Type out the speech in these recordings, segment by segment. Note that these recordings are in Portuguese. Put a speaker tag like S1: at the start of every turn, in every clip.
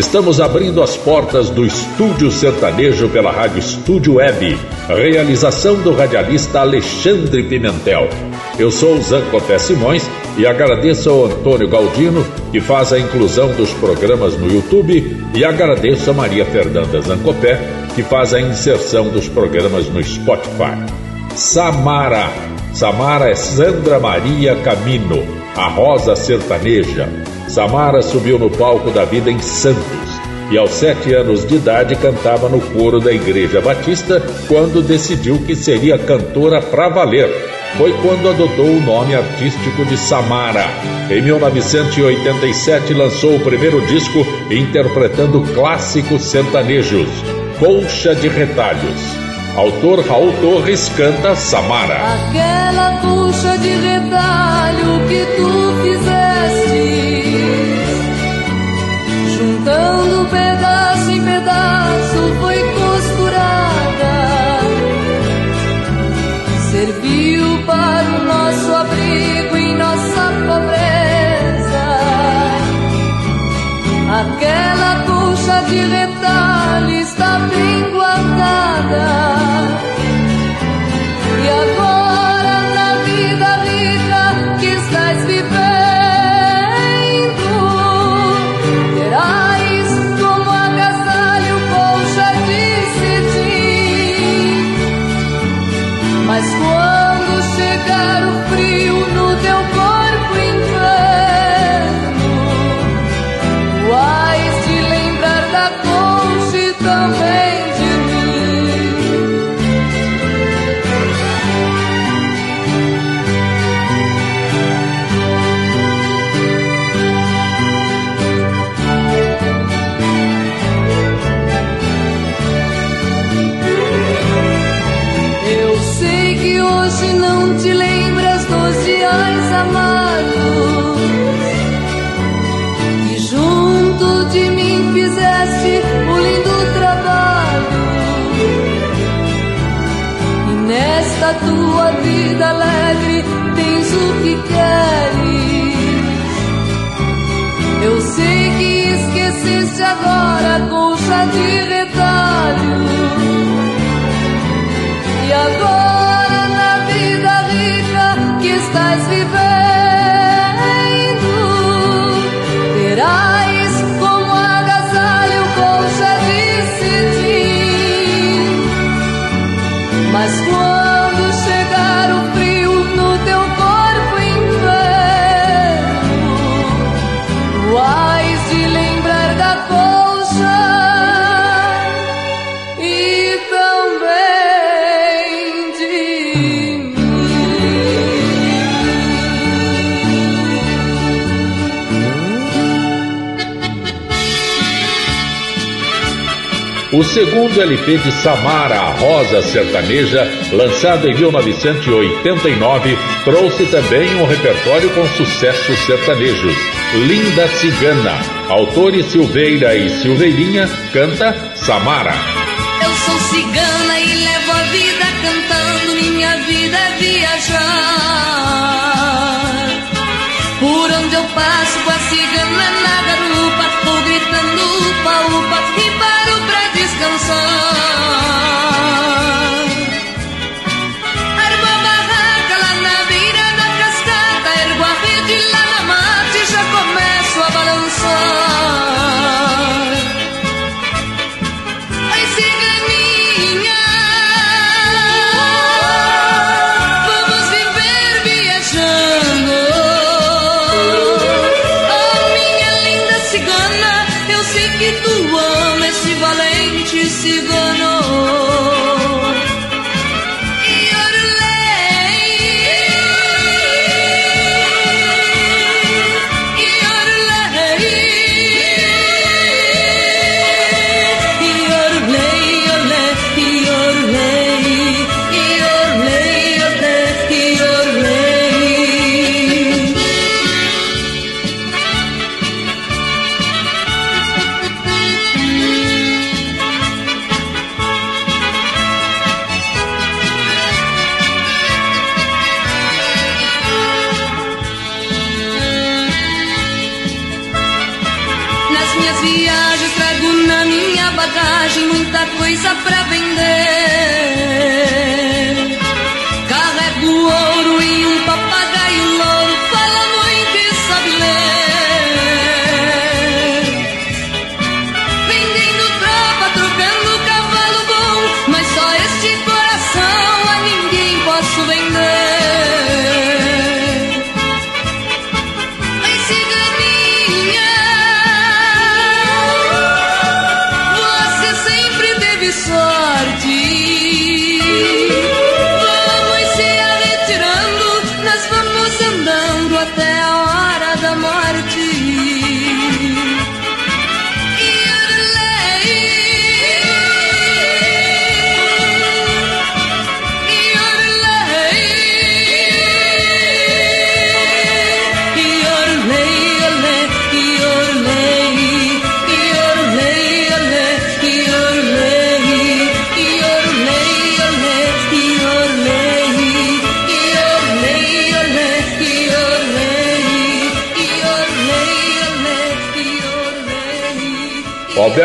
S1: Estamos abrindo as portas do Estúdio Sertanejo pela Rádio Estúdio Web. Realização do radialista Alexandre Pimentel. Eu sou o Zancopé Simões e agradeço ao Antônio Galdino, que faz a inclusão dos programas no YouTube, e agradeço a Maria Fernanda Zancopé, que faz a inserção dos programas no Spotify. Samara. Samara é Sandra Maria Camino, a Rosa Sertaneja. Samara subiu no palco da vida em Santos e aos sete anos de idade cantava no coro da Igreja Batista quando decidiu que seria cantora pra valer. Foi quando adotou o nome artístico de Samara. Em 1987 lançou o primeiro disco interpretando clássicos sertanejos, Colcha de Retalhos. Autor Raul Torres canta Samara.
S2: Aquela colcha de retalho que tu fizeste juntando pedaço em pedaço, foi costurada. Serviu tua vida alegre tens o que queres. Eu sei que esqueceste agora O
S1: segundo LP de Samara, a Rosa Sertaneja, lançado em 1989, trouxe também um repertório com sucessos sertanejos. Linda Cigana, autores Silveira e Silveirinha, canta Samara.
S2: Eu sou cigana e levo a vida cantando, minha vida é viajar. Por onde eu passo com a cigana na garupa, vou gritando upa, upa e paro pra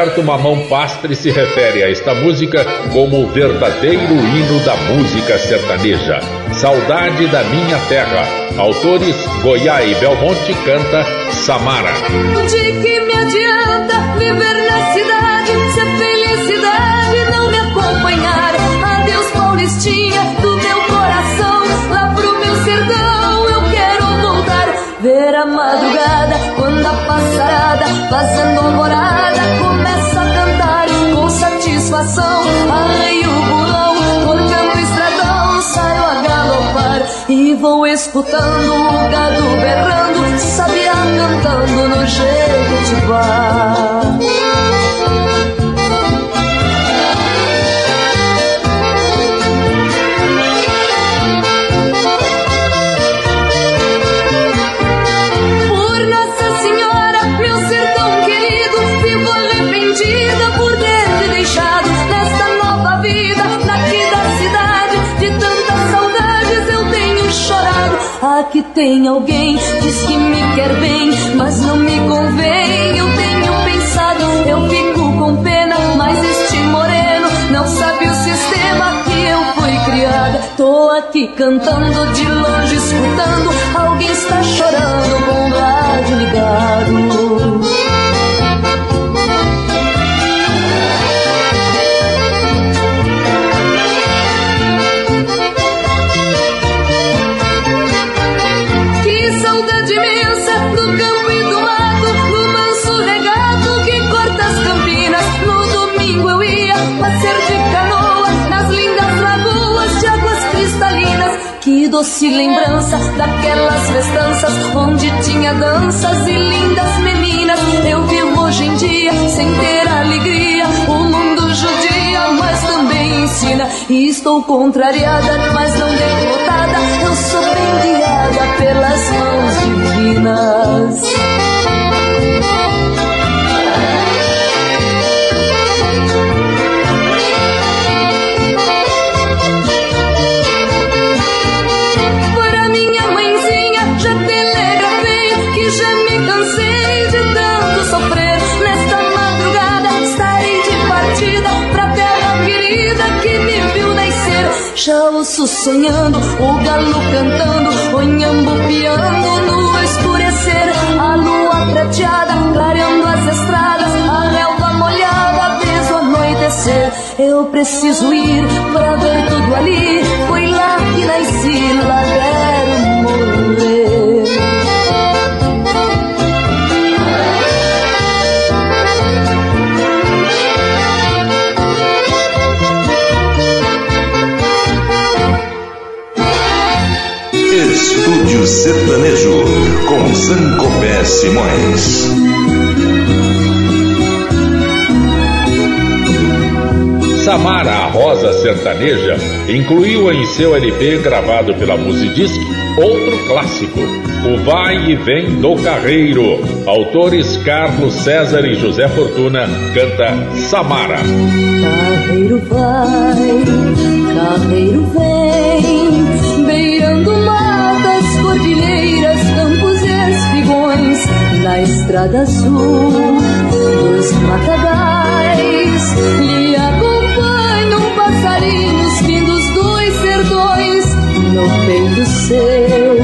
S1: O Alberto Mamão Pastre se refere a esta música como o verdadeiro hino da música sertaneja. Saudade da Minha Terra. Autores Goiá e Belmonte canta Samara.
S2: De que me adianta viver na cidade se a felicidade não me acompanhar? Adeus, Paulistinha, do meu coração, lá pro meu sertão eu quero voltar. Ver a madrugada, quando a passarada, fazendo alvorada, vou escutando o gado berrando, sabia cantando no jequitibá. Tem alguém, diz que me quer bem, mas não me convém. Eu tenho pensado, eu fico com pena, mas este moreno não sabe o sistema que eu fui criada. Tô aqui cantando de longe, escutando. Alguém está chorando com o rádio ligado. Doce lembrança daquelas festanças onde tinha danças e lindas meninas. Eu vivo hoje em dia sem ter alegria. O mundo judia, mas também ensina. E estou contrariada, mas não derrotada. Eu sou bem guiada pelas mãos divinas. Ouço sonhando, o galo cantando, o inhambu piando no escurecer. A lua prateada clareando as estradas, a relva molhada desde o anoitecer. Eu preciso ir pra ver tudo ali. Foi lá que nasci, lá quero
S3: Sertanejo com Zancopé Simões.
S1: Samara, a Rosa Sertaneja, incluiu em seu LP gravado pela Musidisc outro clássico, O Vai e Vem do Carreiro. Autores Carlos César e José Fortuna canta Samara.
S2: Carreiro vai, carreiro vem, na estrada azul dos matagais. Lhe acompanham passarinhos vindos dos sertões. No peito seu,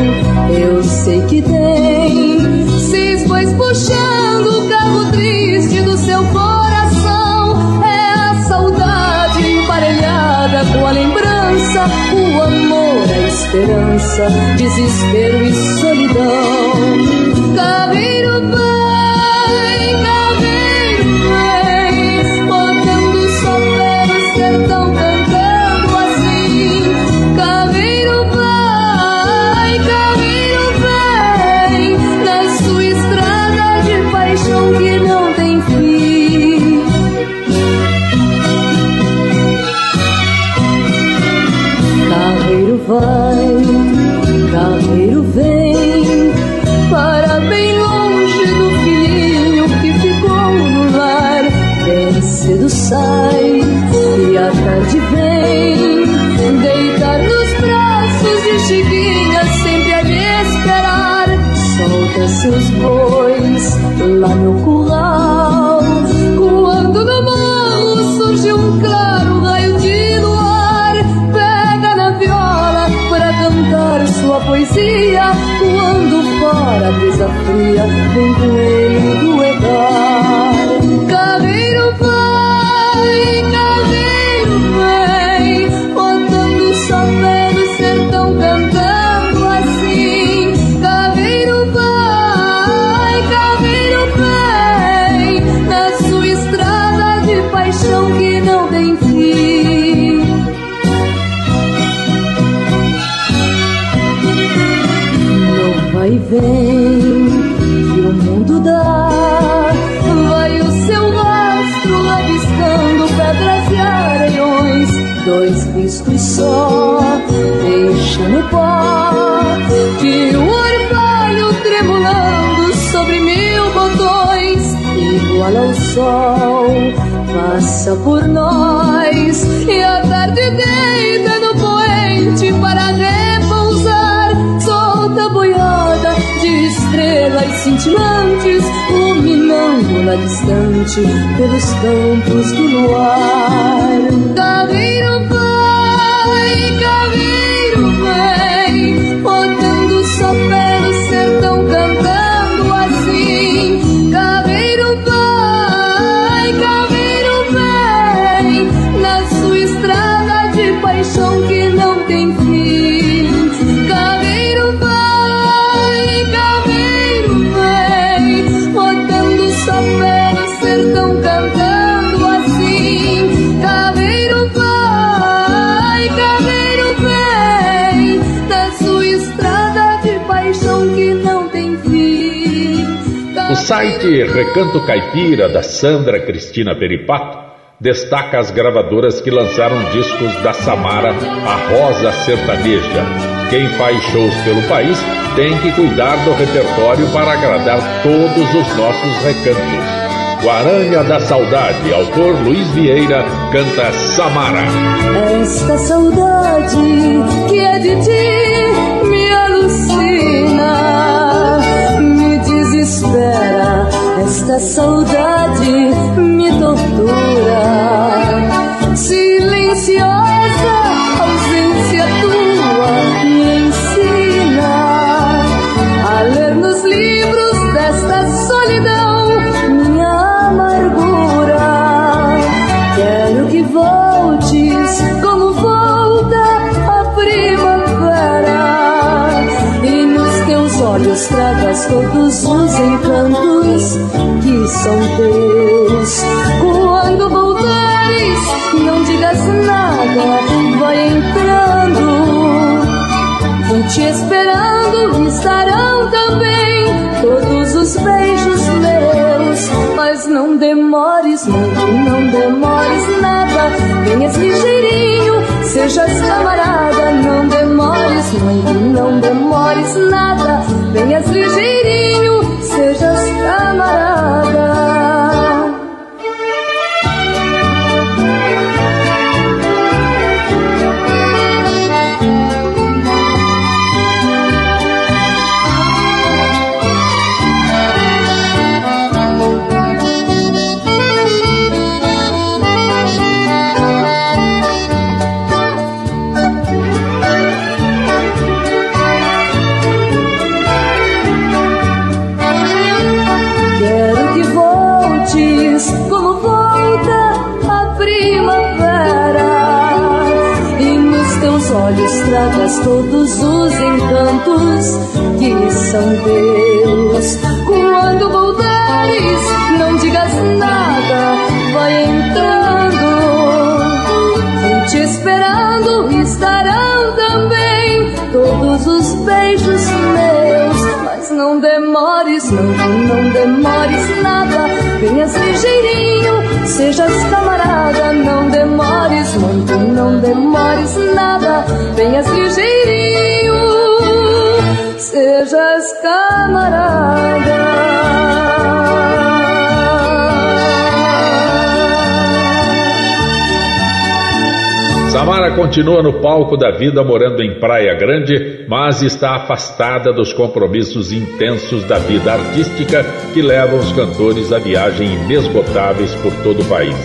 S2: eu sei que tem seis bois puxando o carro triste do seu coração. É a saudade emparelhada com a lembrança, o amor, a esperança, desespero e solidão. Caveiro seus bois lá no curral, quando no morro surge um claro raio de luar. Pega na viola para cantar sua poesia. Quando fora a brisa fria vem com igual ao sol, passa por nós, e a tarde deita no poente para repousar, solta boiada de estrelas cintilantes, iluminando lá distante pelos campos do luar. Caveiro
S1: site Recanto Caipira, da Sandra Cristina Peripato, destaca as gravadoras que lançaram discos da Samara, a Rosa Sertaneja. Quem faz shows pelo país tem que cuidar do repertório para agradar todos os nossos recantos. Guaranha da Saudade, autor Luiz Vieira, canta Samara.
S2: Esta saudade que é de ti me Esta saudade me tortura. Silenciosa são teus. Quando voltares, não digas nada, vai entrando. Vou te esperando, estarão também todos os beijos meus. Mas não demores muito, não demores nada. Venhas ligeirinho, sejas camarada. Não demores muito, não demores nada. Venhas ligeirinho, demores, não, não demores nada, venhas ligeirinho, sejas camarada, não demores muito, não demores nada, venhas ligeirinho, sejas camarada.
S1: Samara continua no palco da vida morando em Praia Grande, mas está afastada dos compromissos intensos da vida artística que levam os cantores a viagem inesgotáveis por todo o país.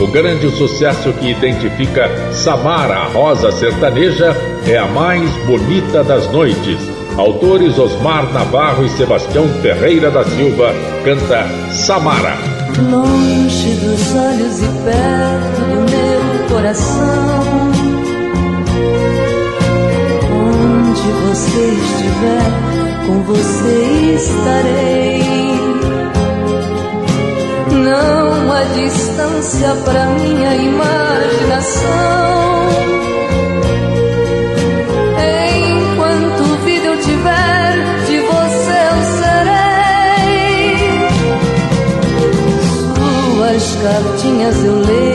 S1: O grande sucesso que identifica Samara, a rosa sertaneja, é a mais bonita das noites. Autores Osmar Navarro e Sebastião Ferreira da Silva canta Samara.
S2: Longe dos olhos e perto do meu coração. Onde você estiver, com você estarei. Não há distância para minha imaginação. Enquanto vida eu tiver, de você eu serei. Suas cartinhas eu leio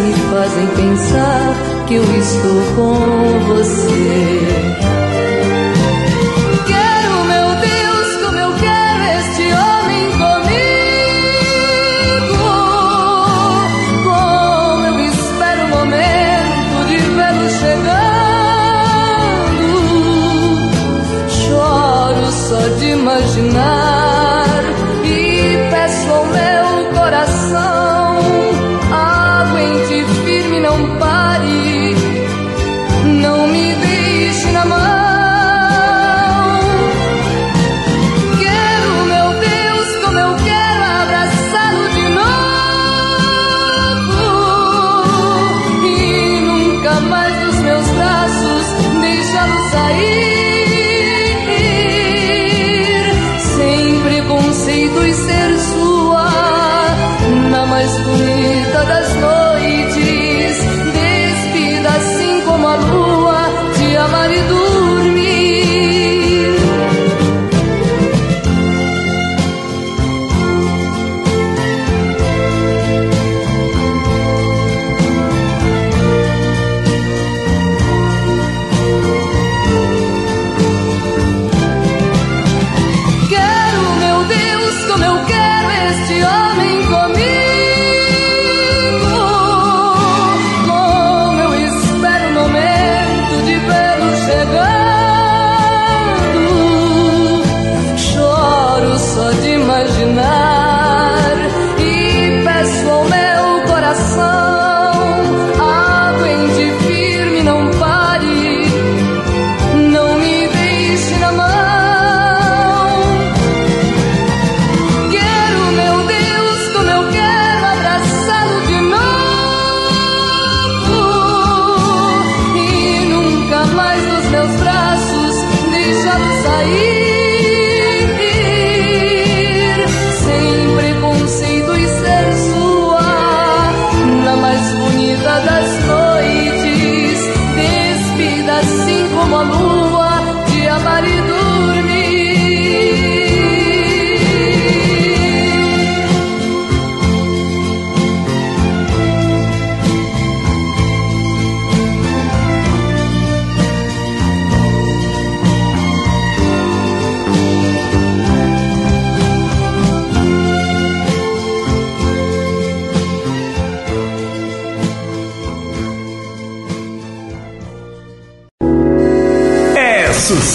S2: me fazem pensar que eu estou com você.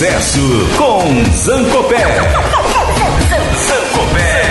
S4: Sucesso com Zancopé. Zancopé.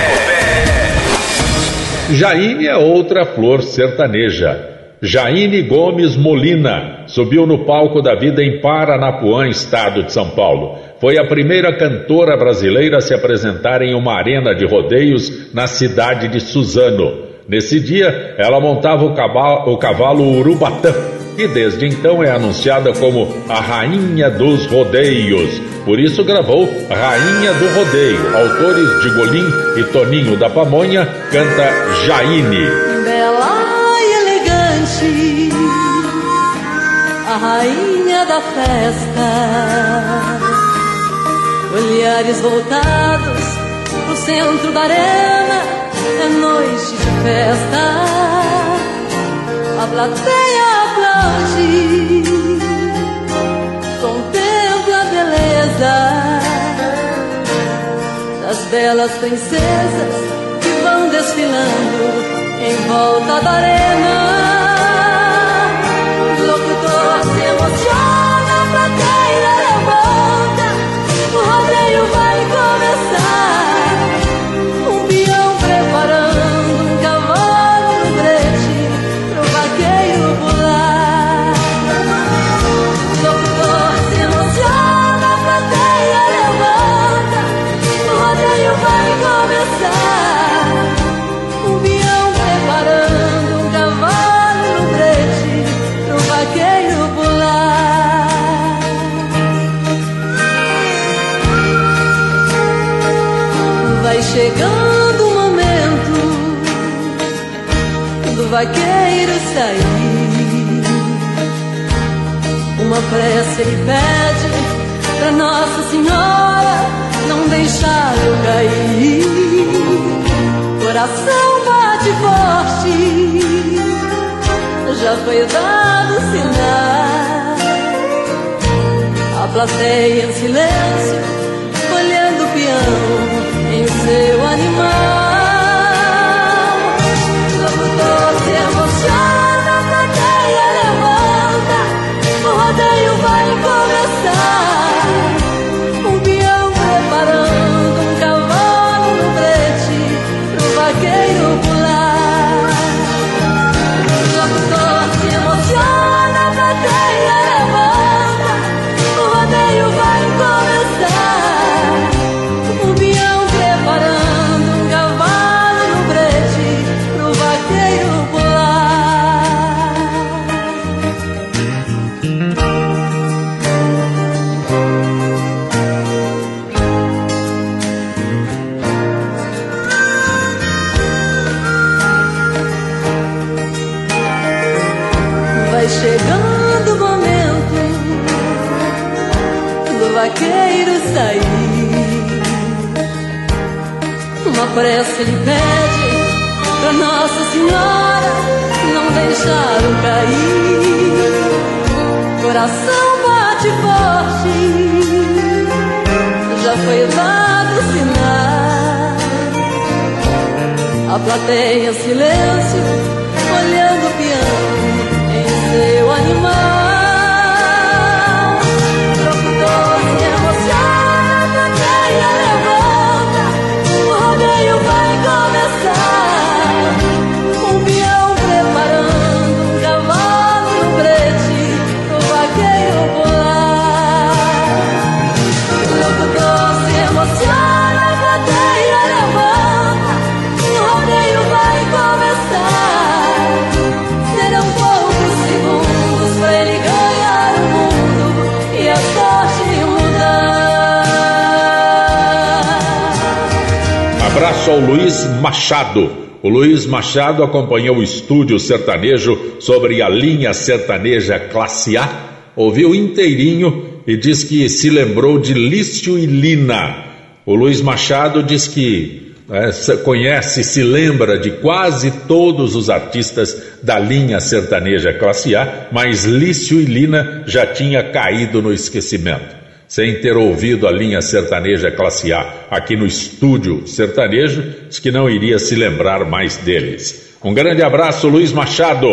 S1: Jaine é outra flor sertaneja. Jaine Gomes Molina subiu no palco da vida em Paranapuã, estado de São Paulo. Foi a primeira cantora brasileira a se apresentar em uma arena de rodeios na cidade de Suzano. Nesse dia, ela montava o cavalo, o cavalo Urubatã, e desde então é anunciada como a Rainha dos Rodeios. Por isso gravou Rainha do Rodeio. Autores de Golim e Toninho da Pamonha canta Jaine.
S2: Bela e elegante, a rainha da festa. Olhares voltados pro centro da arena, é noite de festa. A plateia aplaude, contempla a beleza das belas princesas que vão desfilando em volta da arena. Locutor se emociona, prece ele pede pra Nossa Senhora não deixar eu cair. Coração bate forte, já foi dado sinal. A plateia em silêncio, olhando o peão em seu animal. Prece ele pede pra Nossa Senhora não deixá-lo cair. Coração bate forte, já foi dado sinal. A plateia silêncio, olhando o peão em seu animal.
S1: Machado. O Luiz Machado acompanhou o estúdio sertanejo sobre a linha sertaneja classe A, ouviu inteirinho e diz que se lembrou de Lício e Lina. O Luiz Machado diz que é, conhece, se lembra de quase todos os artistas da linha sertaneja classe A, mas Lício e Lina já tinha caído no esquecimento sem ter ouvido a linha sertaneja classe A aqui no estúdio sertanejo, diz que não iria se lembrar mais deles. Um grande abraço, Luiz Machado.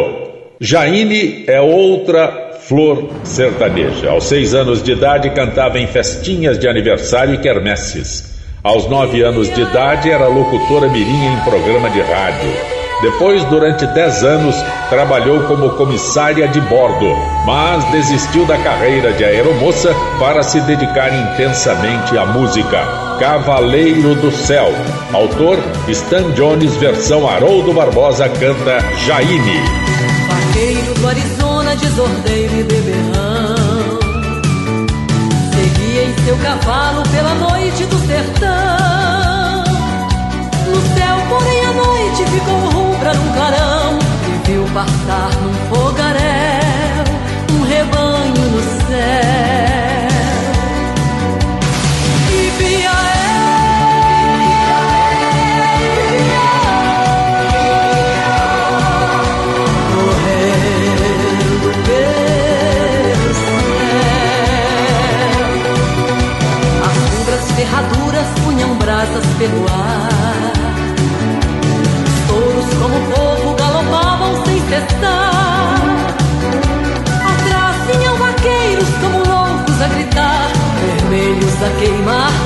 S1: Jaine é outra flor sertaneja. Aos seis anos de idade cantava em festinhas de aniversário e quermesses. Aos nove anos de idade era locutora mirim em programa de rádio. Depois, durante 10 anos, trabalhou como comissária de bordo, mas desistiu da carreira de aeromoça para se dedicar intensamente à música. Cavaleiro do Céu. Autor Stan Jones, versão Haroldo Barbosa, canta Jaime.
S2: Vaqueiro do Arizona, desordeiro e beberrão. Seguia em seu cavalo pela noite do sertão. Rubra num clarão. E viu passar num fogaréu um rebanho no céu. ferraduras punham brasas pelo cessar. Atrás vinham vaqueiros como loucos a gritar, vermelhos a queimar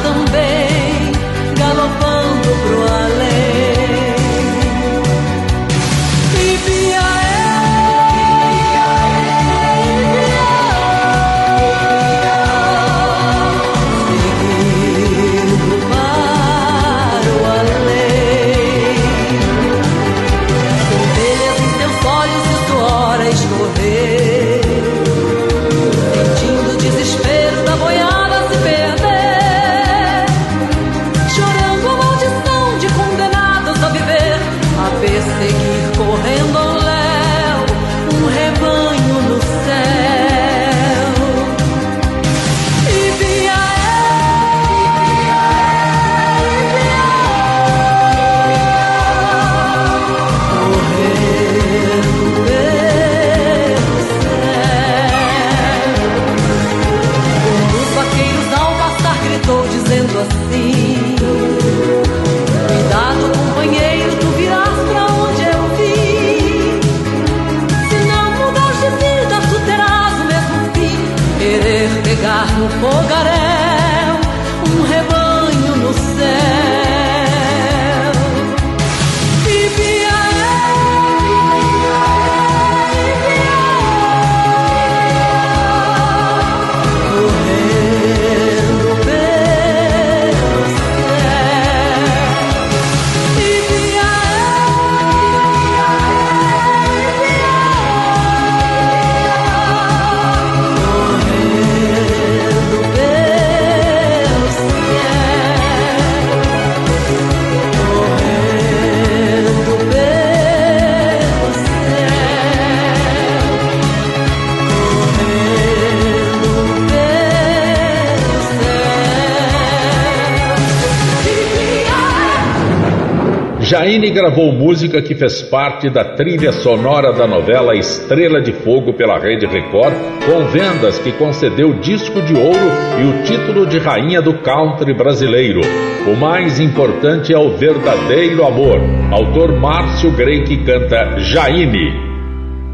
S1: gravou música que fez parte da trilha sonora da novela Estrela de Fogo pela Rede Record, com vendas que concedeu disco de ouro e o título de rainha do country brasileiro. O mais importante é o verdadeiro amor. Autor Márcio Grey que canta Jaine.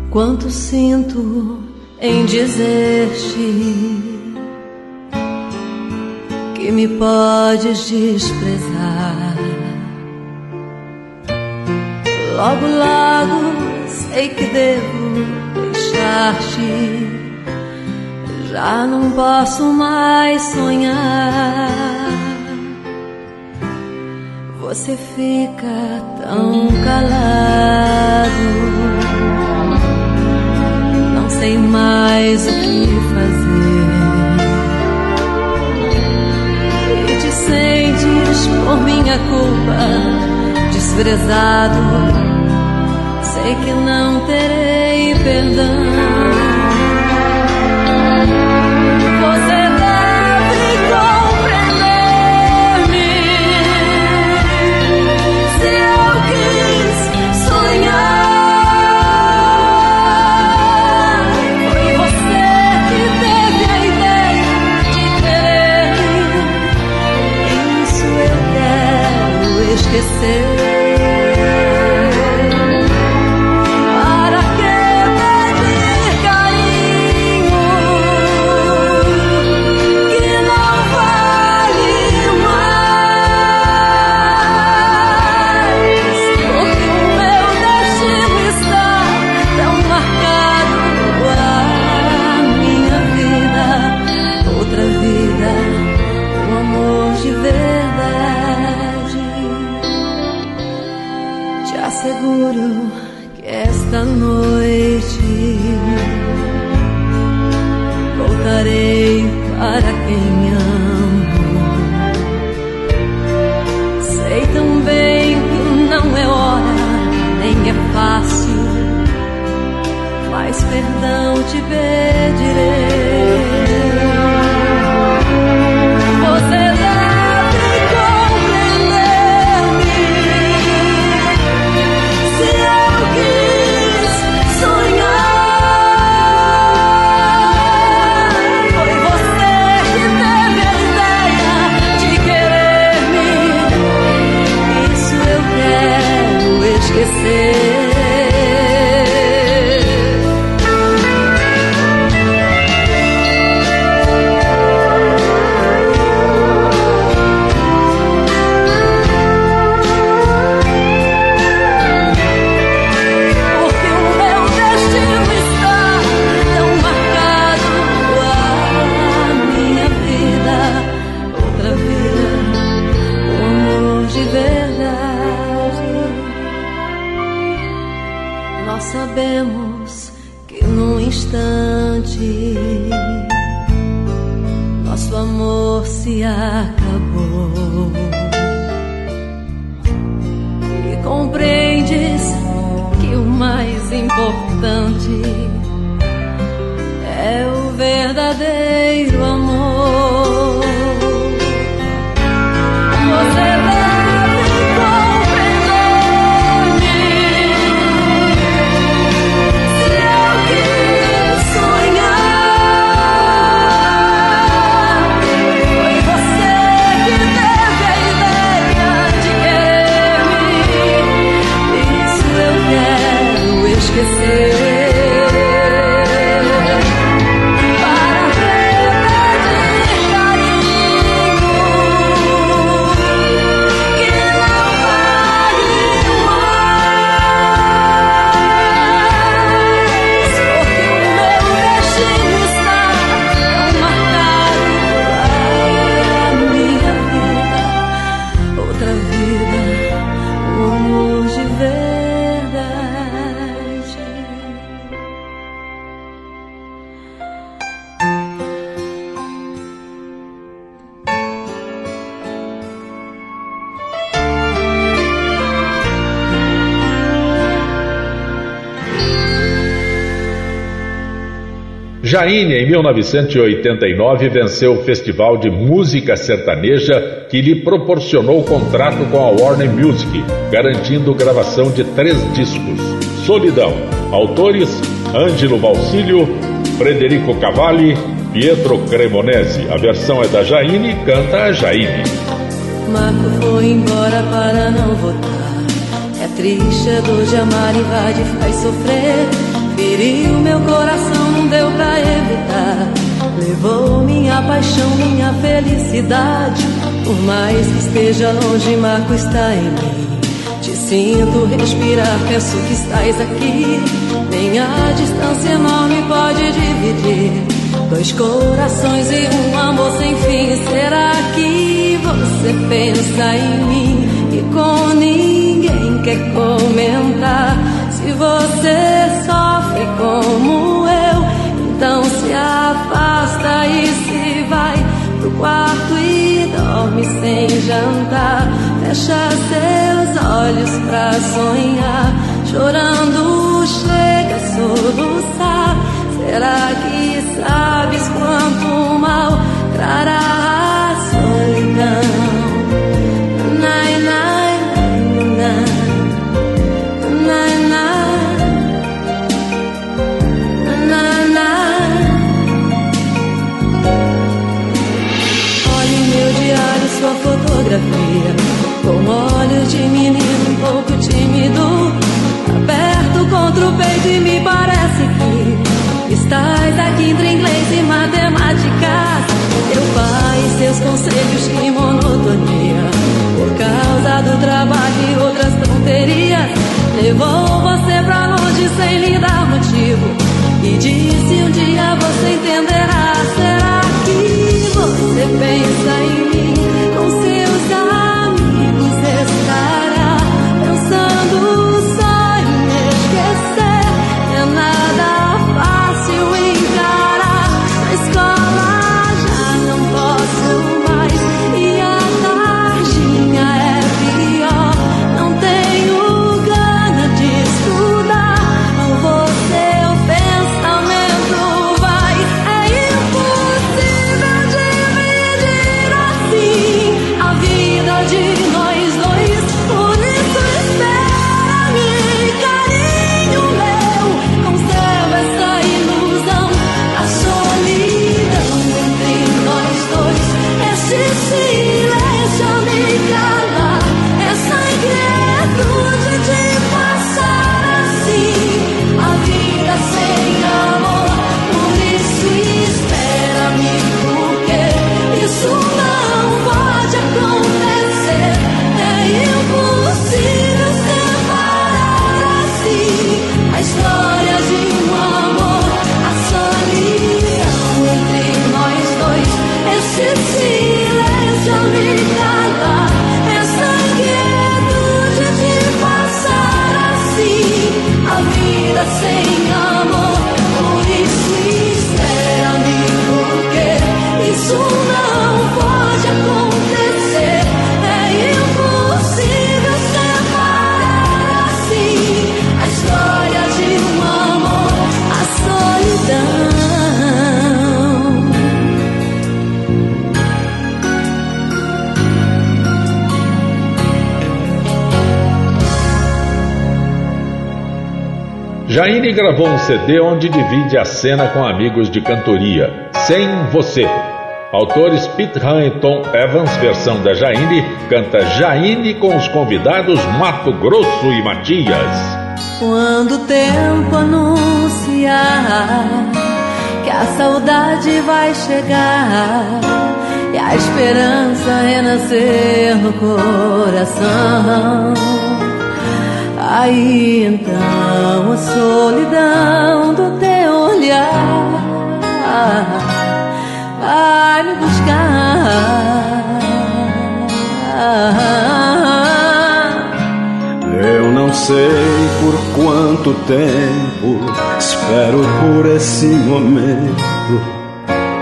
S2: Quanto sinto em dizer-te que me podes desprezar Logo, logo sei que devo deixar-te. Já não posso mais sonhar. Você fica tão calado. Não sei mais o que fazer. E te sentes por minha culpa desprezado sei que não terei perdão. esquecer.
S1: Jaine, em 1989, venceu o Festival de Música Sertaneja que lhe proporcionou contrato com a Warner Music, garantindo gravação de três discos. Solidão. Autores: Ângelo Valcílio, Frederico Cavalli, Pietro Cremonese. A versão é da Jaine, canta a Jaine.
S2: Marco foi embora para não voltar. É triste, é dor de amar, invade, faz sofrer. Feriu meu coração, não deu pra evitar. Levou minha paixão, minha felicidade. Por mais que esteja longe, Marco está em mim. Te sinto respirar, penso que estás aqui. Nem a distância enorme pode dividir. Dois corações e um amor sem fim. Será que você pensa em mim? E com ninguém quer comentar. Se você sofre como eu, então se afasta e se vai pro quarto e dorme sem jantar. Fecha seus olhos pra sonhar, chorando chega a soluçar. Será que sabes quanto mal trará pouco tímido Aberto contra o peito e me parece que Estás aqui entre inglês e matemática. Teu pai e seus conselhos que monotonia. Por causa do trabalho e outras tonterias Levou você pra longe sem lhe dar motivo. E disse um dia você entenderá Será que você pensa em
S1: Jaine gravou um CD onde divide a cena com amigos de cantoria, Sem Você. Autores Pete Han e Tom Evans, versão da Jaine, canta Jaine com os convidados Mato Grosso e Matias.
S2: Quando o tempo anunciar que a saudade vai chegar e a esperança renascer no coração. Aí então a solidão do teu olhar vai me buscar.
S5: Eu não sei por quanto tempo espero por esse momento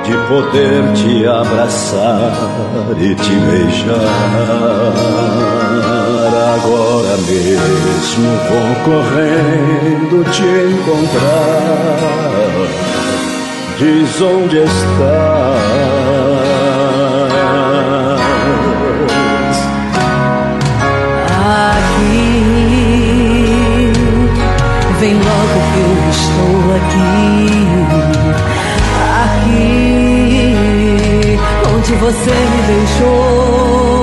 S5: de poder te abraçar e te beijar agora mesmo vou correndo te encontrar. Diz onde estás.
S2: Aqui, vem logo que eu estou aqui. Aqui, onde você me deixou.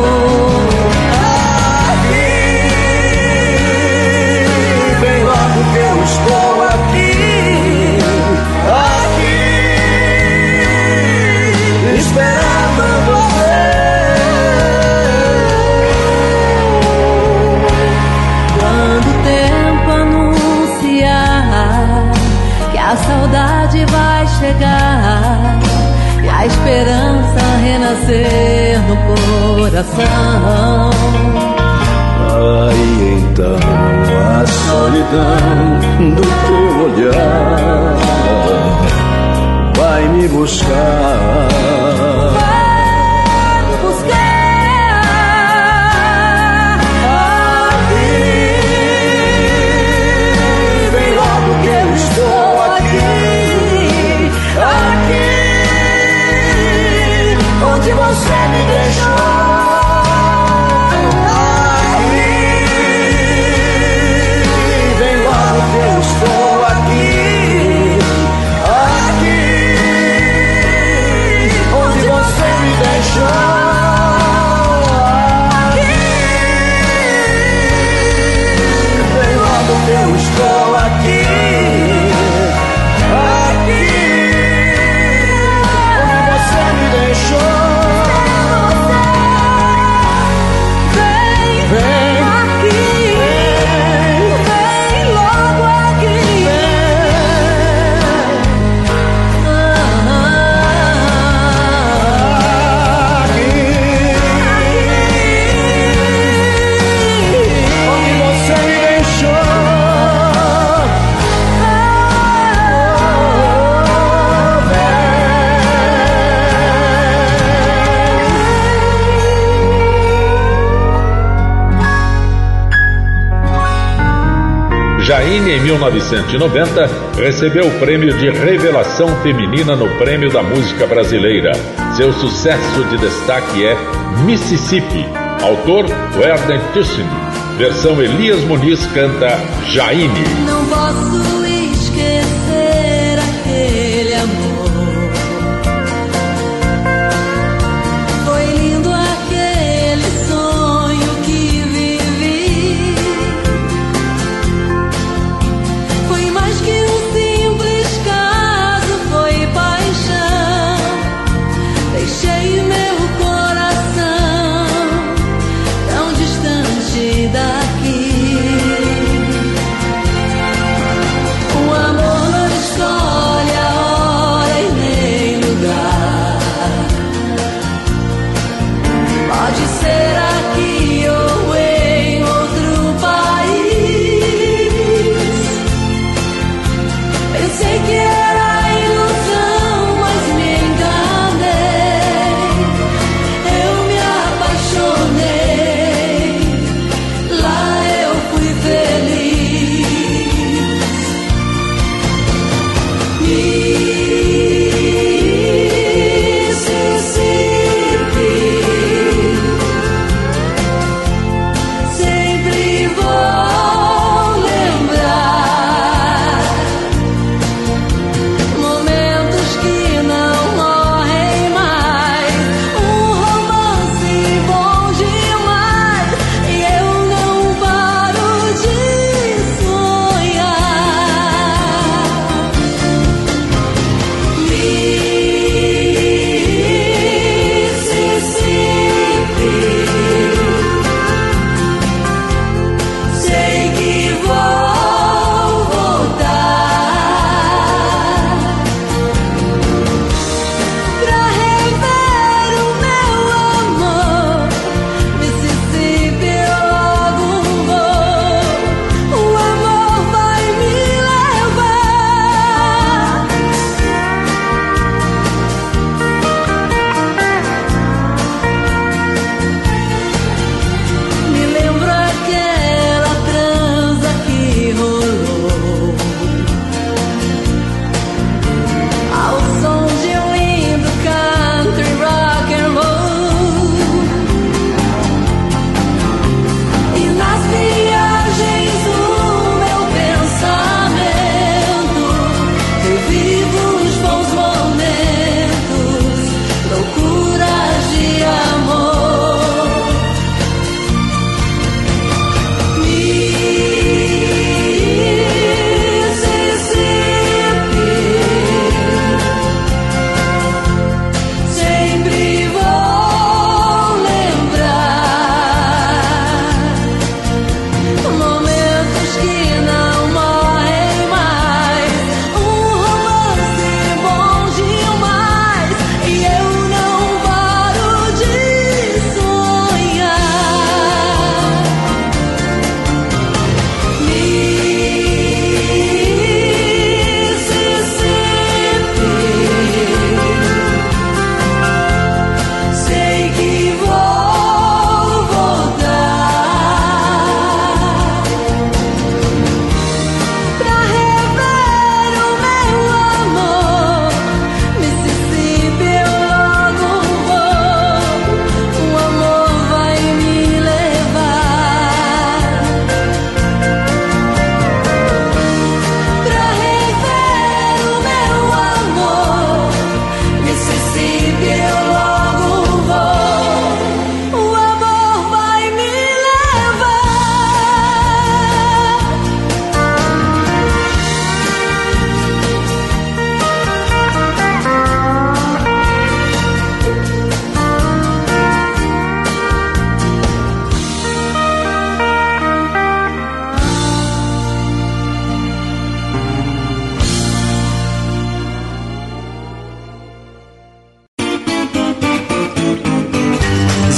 S2: Chegar e a esperança renascer no coração.
S1: 1990, recebeu o prêmio de revelação feminina no Prêmio da Música Brasileira. Seu sucesso de destaque é Mississippi. Autor Werner Thyssen. Versão Elias Muniz canta Jaine.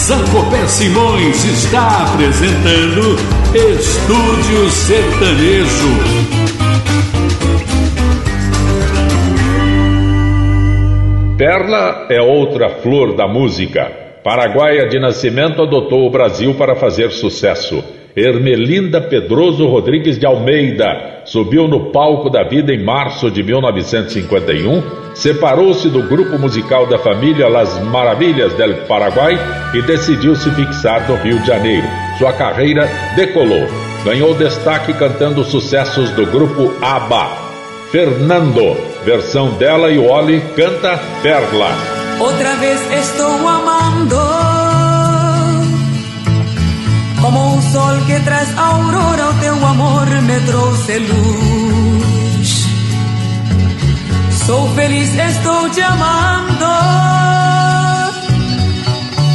S4: Zancopé Simões está apresentando Estúdio Sertanejo.
S1: Perla é outra flor da música. Paraguaia de nascimento adotou o Brasil para fazer sucesso. Ermelinda Pedroso Rodrigues de Almeida subiu no palco da vida em março de 1951, separou-se do grupo musical da família Las Maravilhas del Paraguai e decidiu se fixar no Rio de Janeiro. Sua carreira decolou. Ganhou destaque cantando sucessos do grupo ABBA. Fernando, versão dela e o Oli canta Perla.
S6: Outra vez estou amando como um sol que traz aurora, o teu amor me trouxe luz. Sou feliz, estou te amando.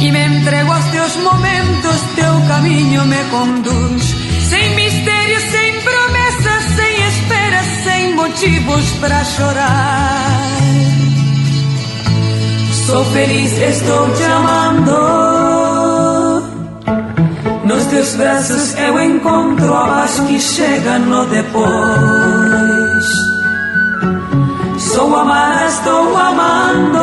S6: E me entrego aos teus momentos, teu caminho me conduz. Sem mistério, sem promessas, sem espera, sem motivos para chorar. Sou feliz, estou te amando. Nos teus braços eu encontro a que chega no depois. Sou amada, estou amando.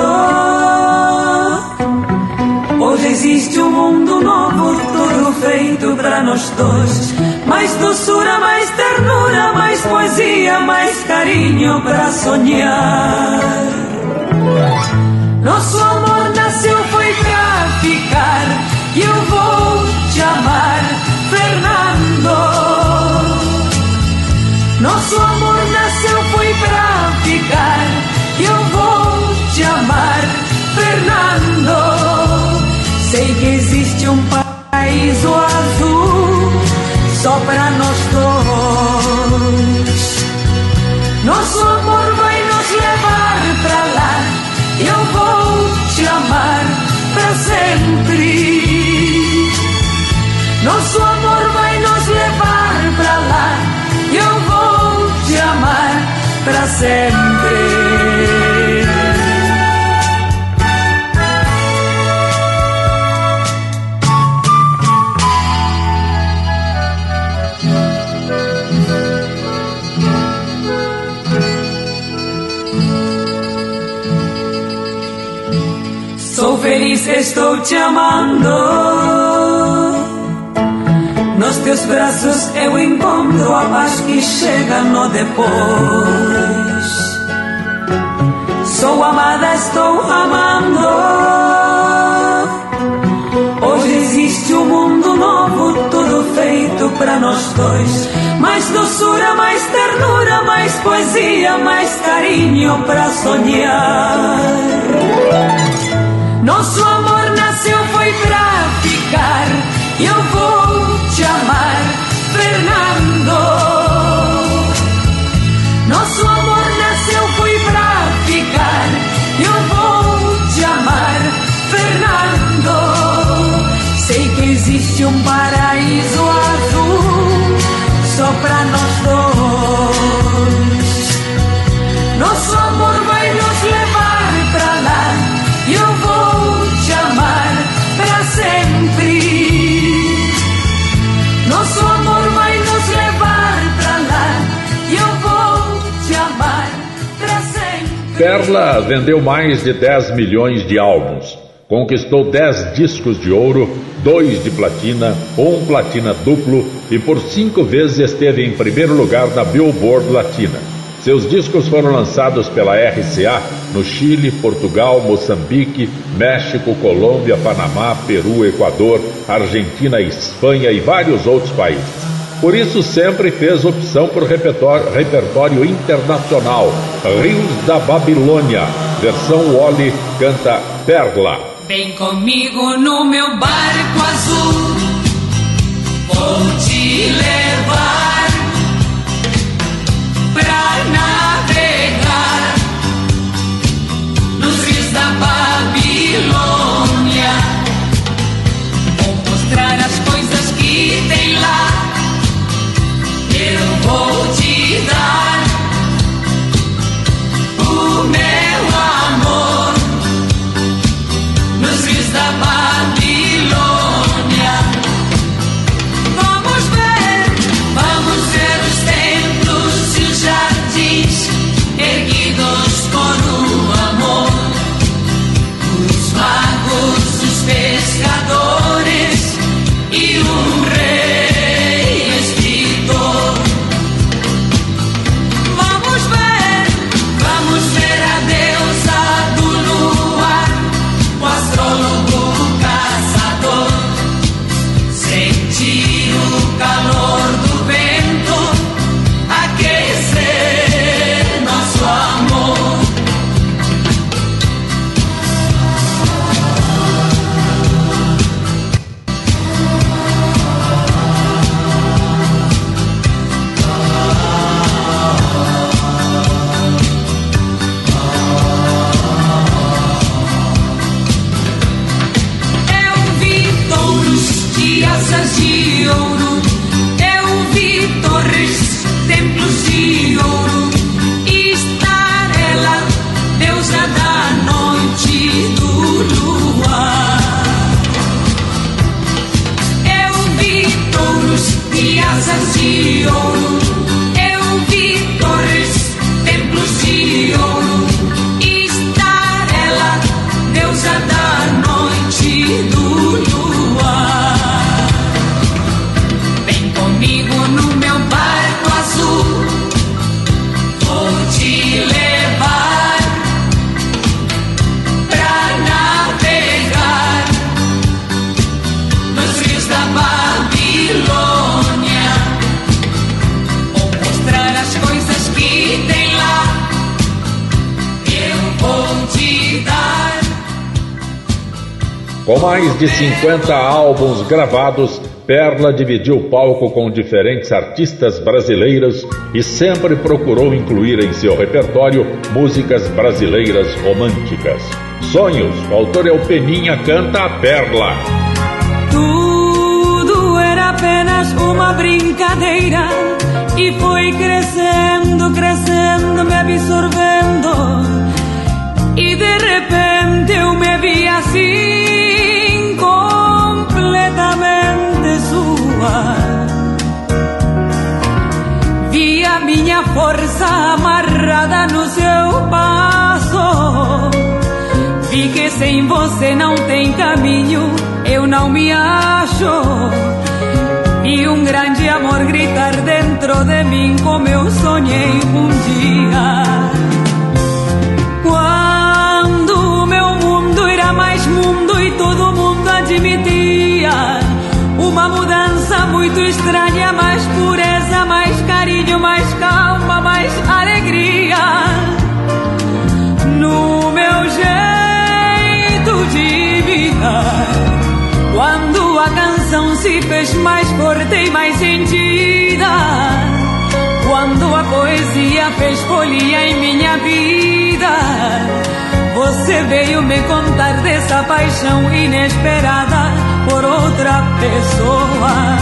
S6: Hoje existe um mundo novo, tudo feito para nós dois. Mais doçura, mais ternura, mais poesia, mais carinho para sonhar. Nosso amor nasceu, foi pra ficar. E eu vou te amar, Fernando. Nosso amor nasceu, foi pra ficar. Eu vou te amar, Fernando. Sei que existe um paraíso azul só pra nós dois. Nosso amor vai nos levar pra lá. E eu vou te amar pra sempre. Sou feliz, estou te amando. Teus braços eu encontro a paz que chega no depois. Sou amada, estou amando. Hoje existe um mundo novo, tudo feito para nós dois. Mais doçura, mais ternura, mais poesia, mais carinho para sonhar. Nosso amor nasceu, foi pra ficar. Eu vou te amar, Fernando.
S1: Perla vendeu mais de 10 milhões de álbuns. Conquistou 10 discos de ouro, dois de platina, um platina duplo e por cinco vezes esteve em primeiro lugar na Billboard Latina. Seus discos foram lançados pela RCA no Chile, Portugal, Moçambique, México, Colômbia, Panamá, Peru, Equador, Argentina, Espanha e vários outros países. Por isso sempre fez opção por repertório, repertório internacional. Rios da Babilônia, versão Wally canta Perla.
S6: Vem comigo no meu barco azul, vou te levar
S1: mais de 50 álbuns gravados, Perla dividiu o palco com diferentes artistas brasileiros e sempre procurou incluir em seu repertório músicas brasileiras românticas. Sonhos, o autor é o Peninha, canta a Perla.
S6: Tudo era apenas uma brincadeira e foi crescendo, crescendo, me absorvendo. E de repente eu me vi assim, completamente sua. Vi a minha força amarrada no seu passo. Vi que sem você não tem caminho, eu não me acho. E um grande amor gritar dentro de mim como eu sonhei um dia. Todo mundo admitia uma mudança muito estranha, mais pureza, mais carinho, mais calma, mais alegria. No meu jeito de vida. Quando a canção se fez mais forte e mais sentida. Quando a poesia fez folia em minha vida. Você veio me contar dessa paixão inesperada por outra pessoa.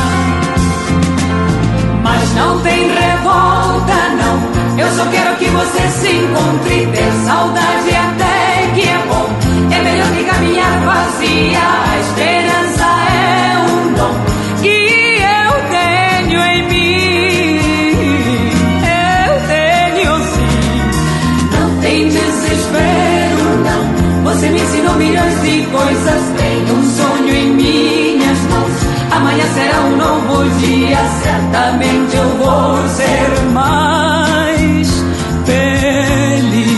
S6: Mas não tem revolta, não. Eu só quero que você se encontre. Ter saudade até que é bom. É melhor que caminhar vazia. A esperança milhões de coisas. Tenho um sonho em minhas mãos. Amanhã será um novo dia. Certamente eu vou ser mais feliz.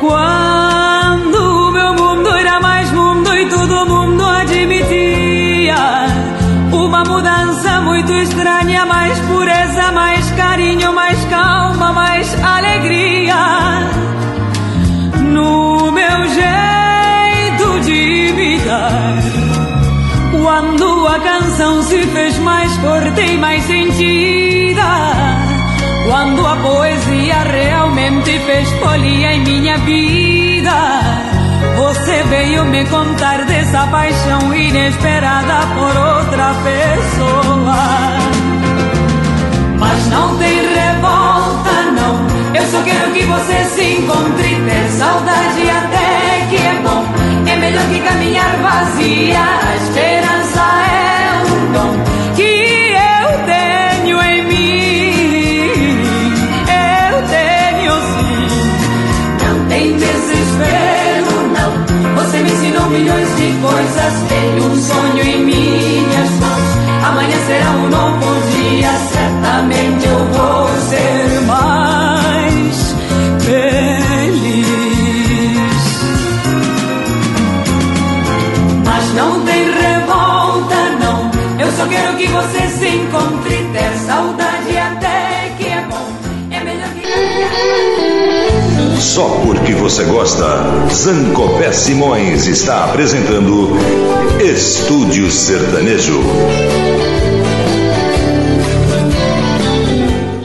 S6: Quando meu mundo era mais mundo e todo mundo admitia uma mudança muito estranha, mais pureza, mais canção se fez mais forte e mais sentida. Quando a poesia realmente fez folia em minha vida. Você veio me contar dessa paixão inesperada por outra pessoa. Mas não tem revolta, não. Eu só quero que você se encontre. Ter saudade até que é bom. É melhor que caminhar vazia. Milhões de coisas. Tenho um sonho em minhas mãos. Amanhã será um novo dia. Certamente eu você se encontre. Ter saudade até que é bom. É melhor que.
S3: Só porque você gosta, Zancopé Simões está apresentando Estúdio Sertanejo.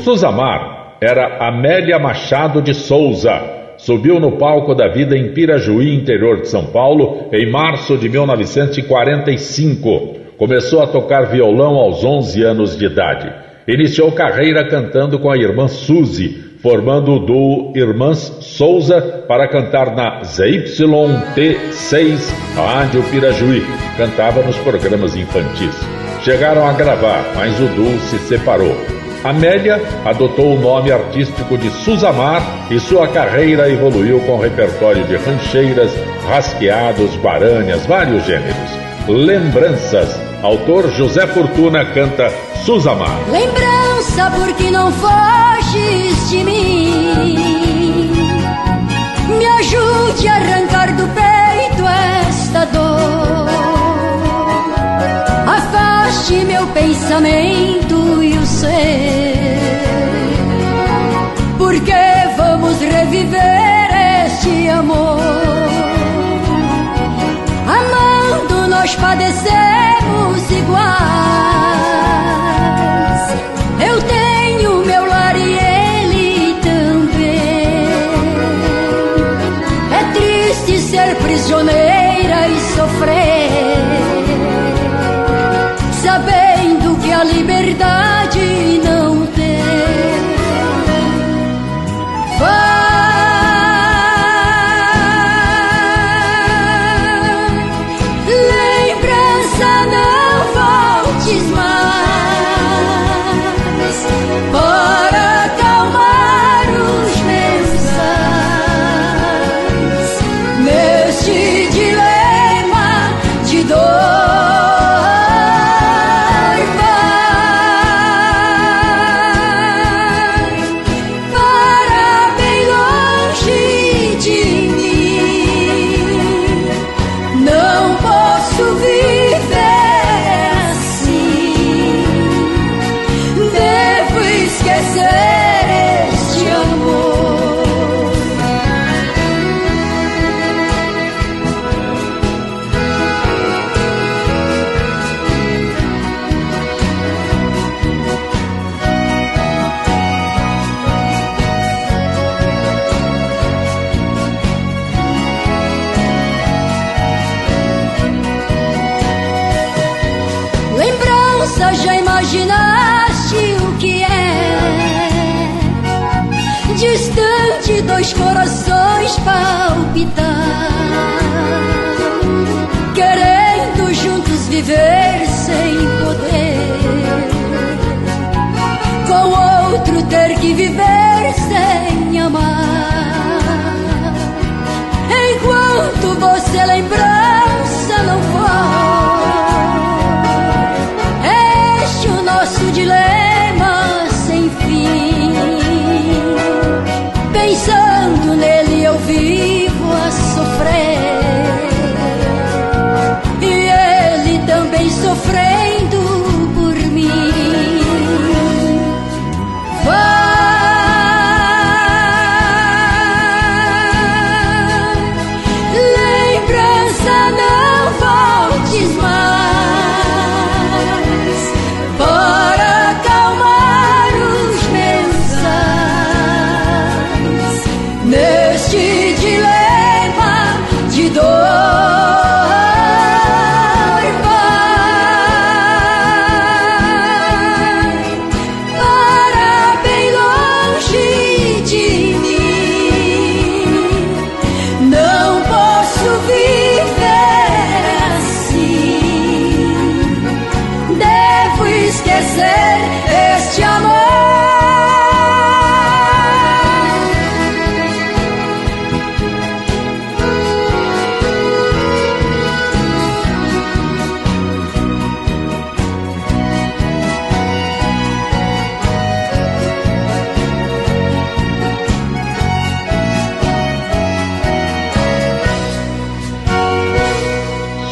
S1: Susamar era Amélia Machado de Souza. Subiu no palco da vida em Pirajuí, interior de São Paulo, em março de 1945. Começou a tocar violão aos 11 anos de idade. Iniciou carreira cantando com a irmã Suzy, formando o duo Irmãs Souza para cantar na ZYT6 Rádio Pirajuí. Cantava nos programas infantis. Chegaram a gravar, mas o duo se separou. Amélia adotou o nome artístico de Susamar e sua carreira evoluiu com repertório de rancheiras, rasqueados, baranhas, vários gêneros. Lembranças. Autor José Fortuna canta Suzamar.
S7: Lembrança porque não foges de mim. Me ajude a arrancar do peito esta dor. Afaste meu pensamento e o ser. Porque vamos reviver este amor.
S2: Amando nós padecer iguais. Eu tenho meu lar e ele também. É triste ser prisioneira e sofrer,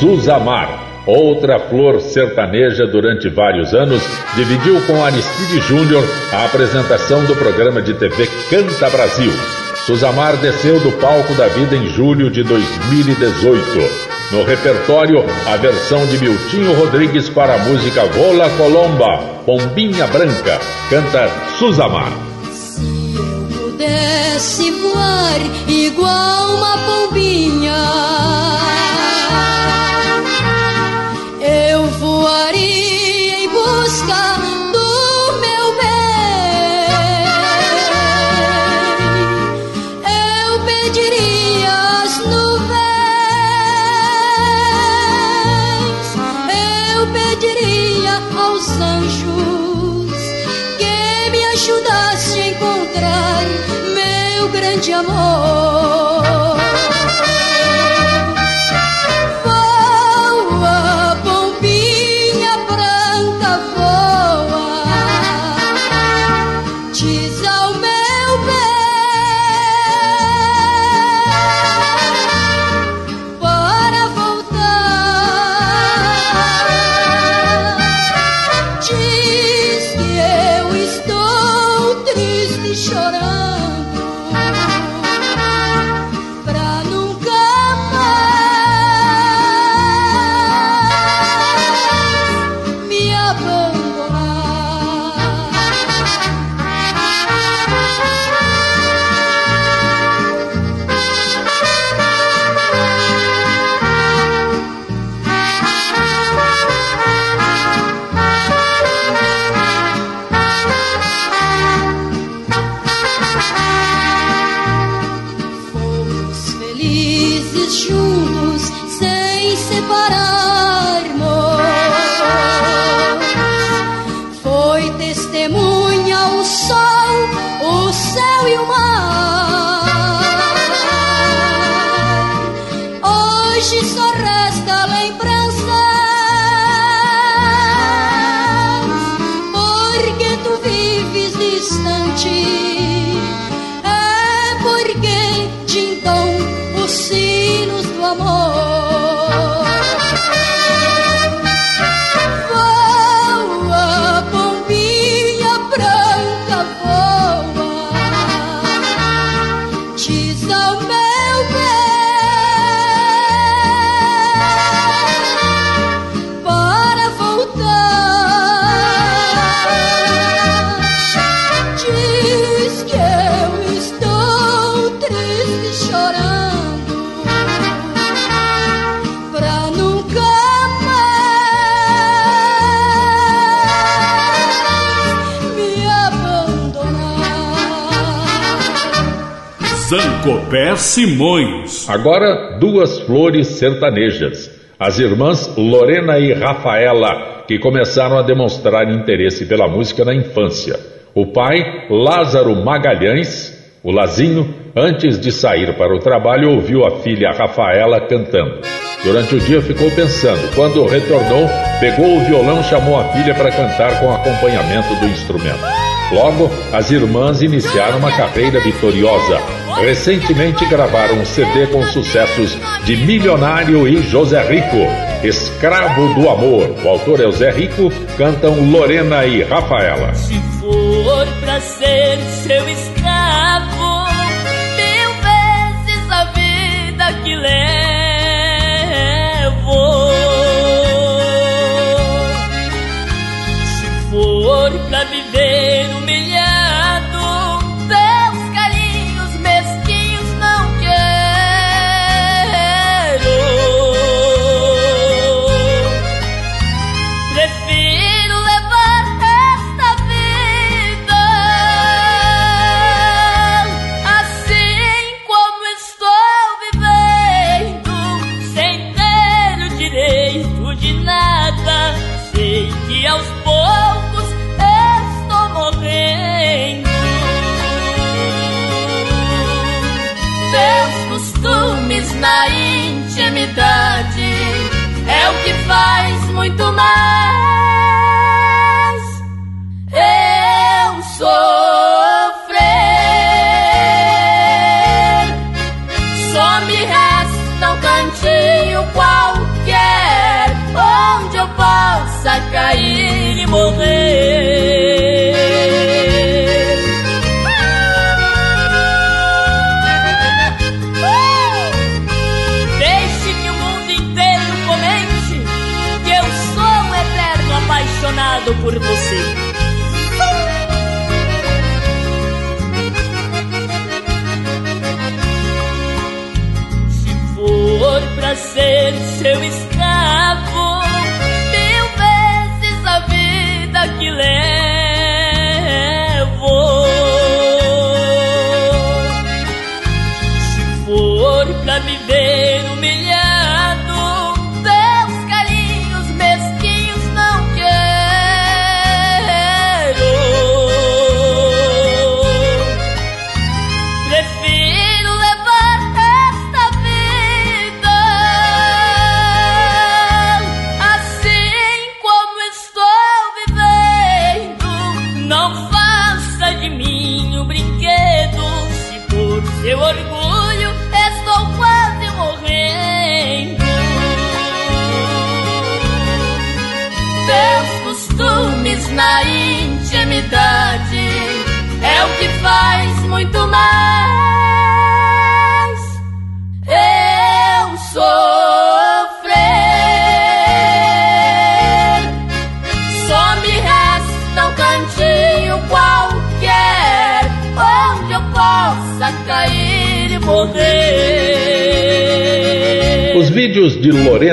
S1: Susamar, outra flor sertaneja durante vários anos, dividiu com Aristide Júnior a apresentação do programa de TV Canta Brasil. Susamar desceu do palco da vida em julho de 2018. No repertório, a versão de Miltinho Rodrigues para a música Vola Colomba, Pombinha Branca, canta Susamar.
S2: Se eu pudesse voar igual uma pombinha, em busca do meu bem. Eu pediria às nuvens, eu pediria aos anjos que me ajudasse a encontrar meu grande amor.
S4: Zancopé Simões.
S1: Agora, duas flores sertanejas. As irmãs Lorena e Rafaela, que começaram a demonstrar interesse pela música na infância. O pai, Lázaro Magalhães, o Lazinho, antes de sair para o trabalho, ouviu a filha Rafaela cantando. Durante o dia ficou pensando. Quando retornou, pegou o violão e chamou a filha para cantar com acompanhamento do instrumento. Logo, as irmãs iniciaram uma carreira vitoriosa. Recentemente gravaram um CD com sucessos de Milionário e José Rico, Escravo do Amor. O autor é o Zé Rico, cantam Lorena e Rafaela.
S8: Se for pra ser seu escravo, mil vezes a vida que levo. Se for pra viver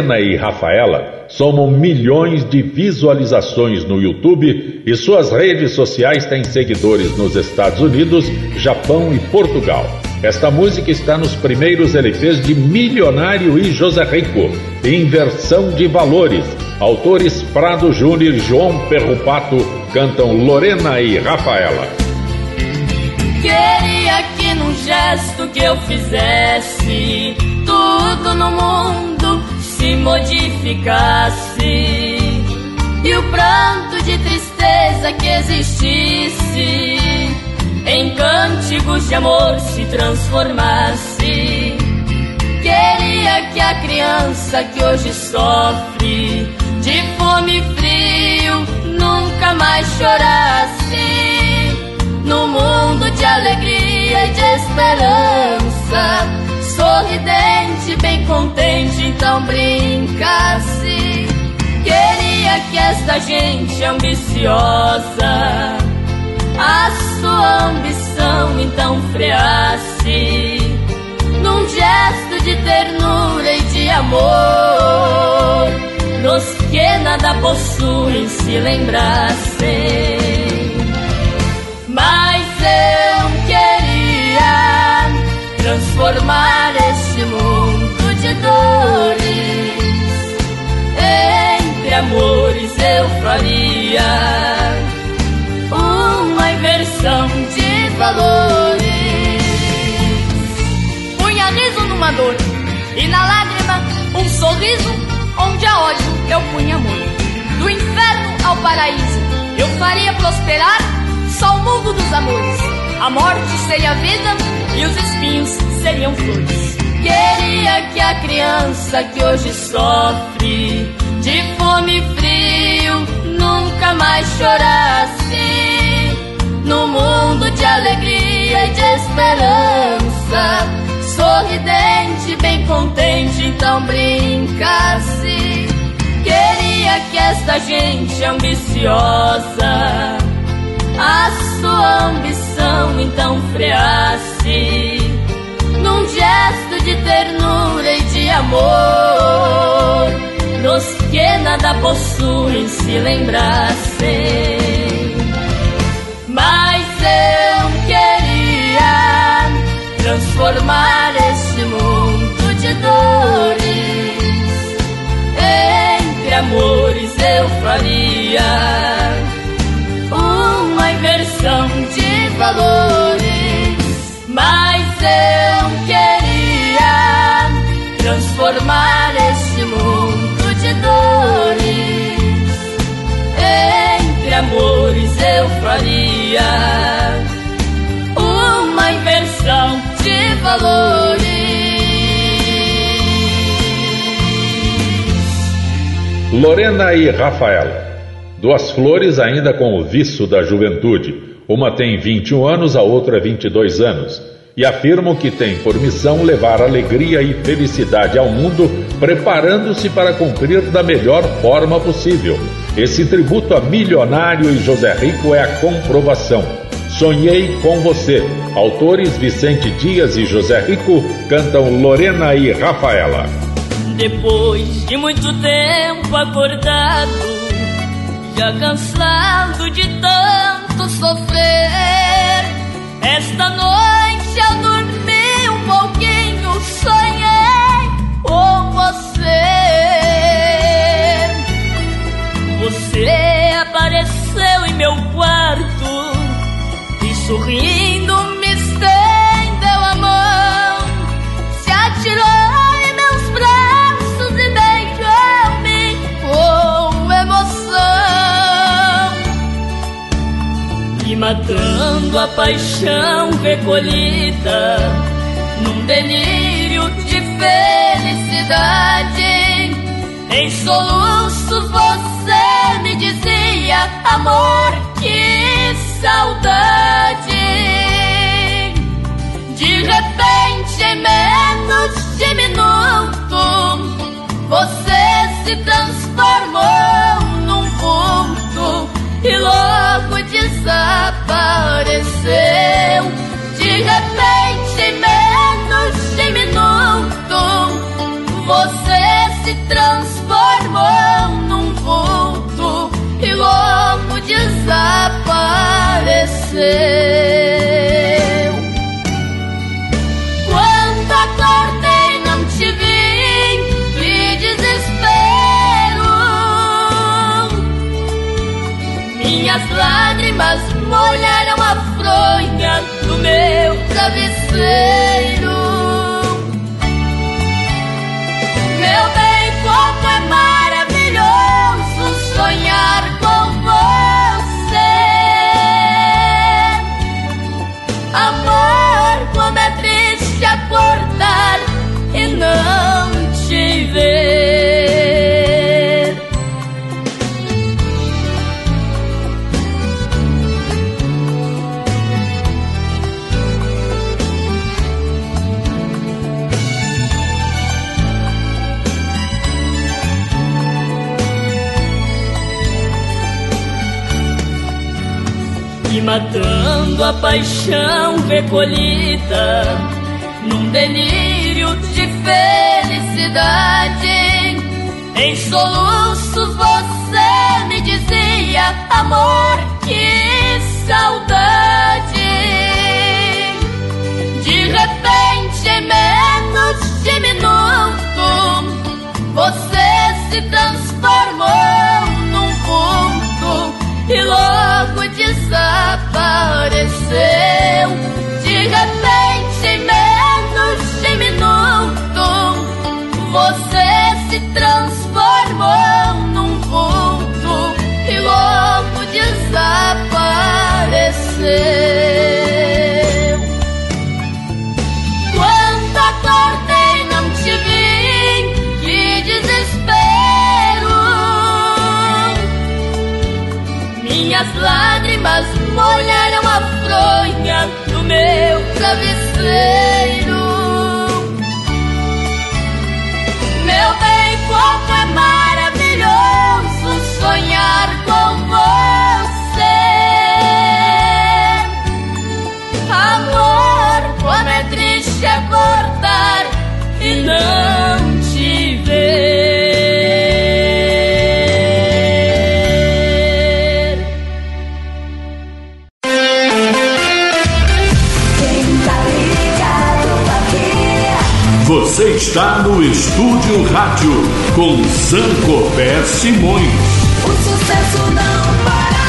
S1: de Lorena e Rafaela somam milhões de visualizações no YouTube e suas redes sociais têm seguidores nos Estados Unidos, Japão e Portugal. Esta música está nos primeiros LPs de Milionário e José Rico, Inversão de Valores. Autores Prado Júnior e João Perrupato cantam Lorena e Rafaela.
S8: Queria que num gesto que eu fizesse tudo no mundo se modificasse e o pranto de tristeza que existisse em cânticos de amor se transformasse. Queria que a criança que hoje sofre de fome e frio nunca mais chorasse no mundo de alegria e de esperança sorridente, bem contente, então brinca-se. Queria que esta gente ambiciosa a sua ambição então freasse num gesto de ternura e de amor, nos que nada possuem se lembrassem. Mas eu queria transformar este mundo de dores entre amores eu faria uma inversão de valores. Punha riso numa dor e na lágrima um sorriso onde a ódio eu punha amor. Do inferno ao paraíso eu faria prosperar só o mundo dos amores. A morte seria vida e os espinhos seriam flores. Queria que a criança que hoje sofre de fome e frio nunca mais chorasse. No mundo de alegria e de esperança, sorridente, bem contente, então brincasse. Queria que esta gente ambiciosa sua ambição então freasse num gesto de ternura e de amor, nos que nada possuem se lembrassem. Mas eu queria transformar este mundo de dores entre amores eu faria uma inversão de valores. Mas eu queria transformar este mundo de dores. Entre amores eu faria uma inversão de valores.
S1: Lorena e Rafaela. Duas flores ainda com o viço da juventude. Uma tem 21 anos, a outra 22 anos. E afirmam que tem por missão levar alegria e felicidade ao mundo, preparando-se para cumprir da melhor forma possível. Esse tributo a milionário e José Rico é a comprovação. Sonhei com você. Autores Vicente Dias e José Rico cantam Lorena e Rafaela.
S8: Depois de muito tempo acordado já cansado de tanto sofrer. Esta noite eu dormi um pouquinho, sonhei com você. Você apareceu em meu quarto e sorrindo me estendeu a mão, se atirou. Matando a paixão recolhida num delírio de felicidade. Em soluços você me dizia, amor, que saudade. De repente, em menos de minuto, você se transformou e logo desapareceu. De repente, em menos de minuto, você se transformou num vulto e logo desapareceu. Minhas lágrimas molharam a fronha do meu travesseiro. Matando a paixão recolhida num delírio de felicidade. Em soluços você me dizia, amor, que saudade. De repente, em menos de minuto, você se transformou num vulto e logo lágrimas molharam a fronha do meu travesseiro.
S9: Está no Estúdio Rádio com Zancopé Simões.
S2: O sucesso não para.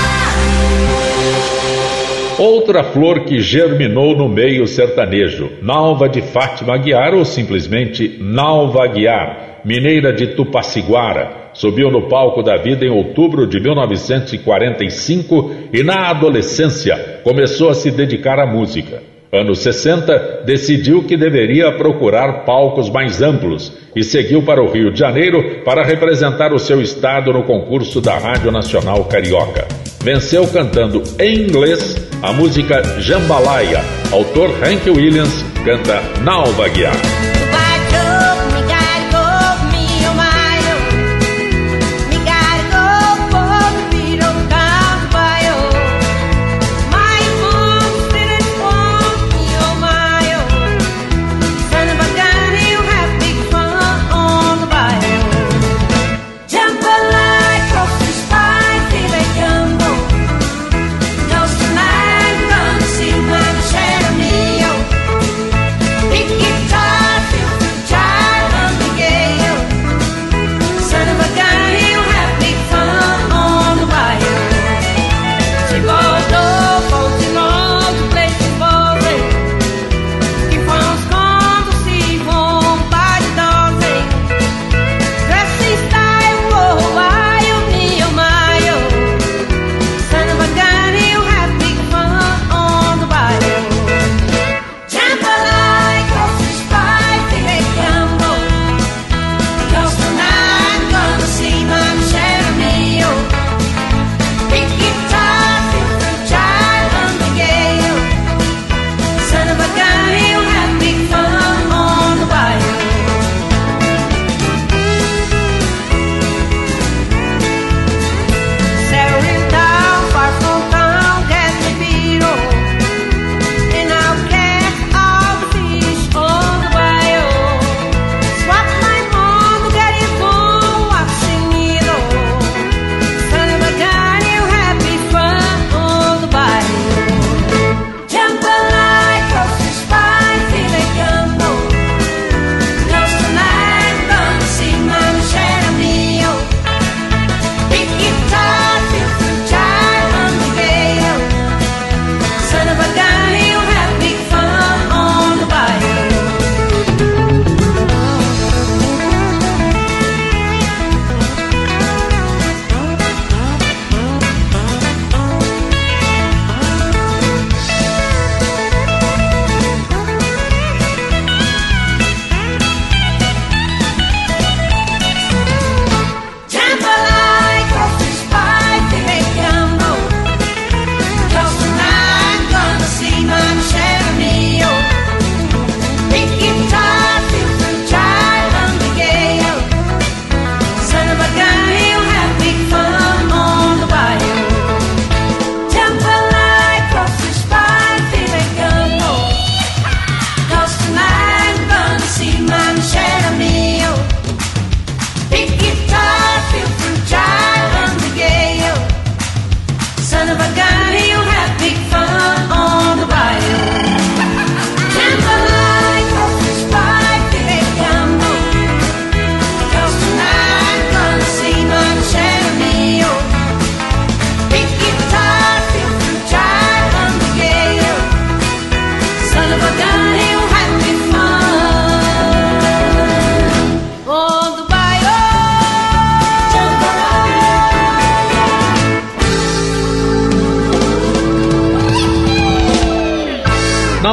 S1: Outra flor que germinou no meio sertanejo, Nalva de Fátima Aguiar ou simplesmente Nalva Aguiar, mineira de Tupaciguara, subiu no palco da vida em outubro de 1945 e na adolescência começou a se dedicar à música. Anos 60, decidiu que deveria procurar palcos mais amplos e seguiu para o Rio de Janeiro para representar o seu estado no concurso da Rádio Nacional Carioca. Venceu cantando em inglês a música Jambalaya. Autor Hank Williams canta Nalva Guiar.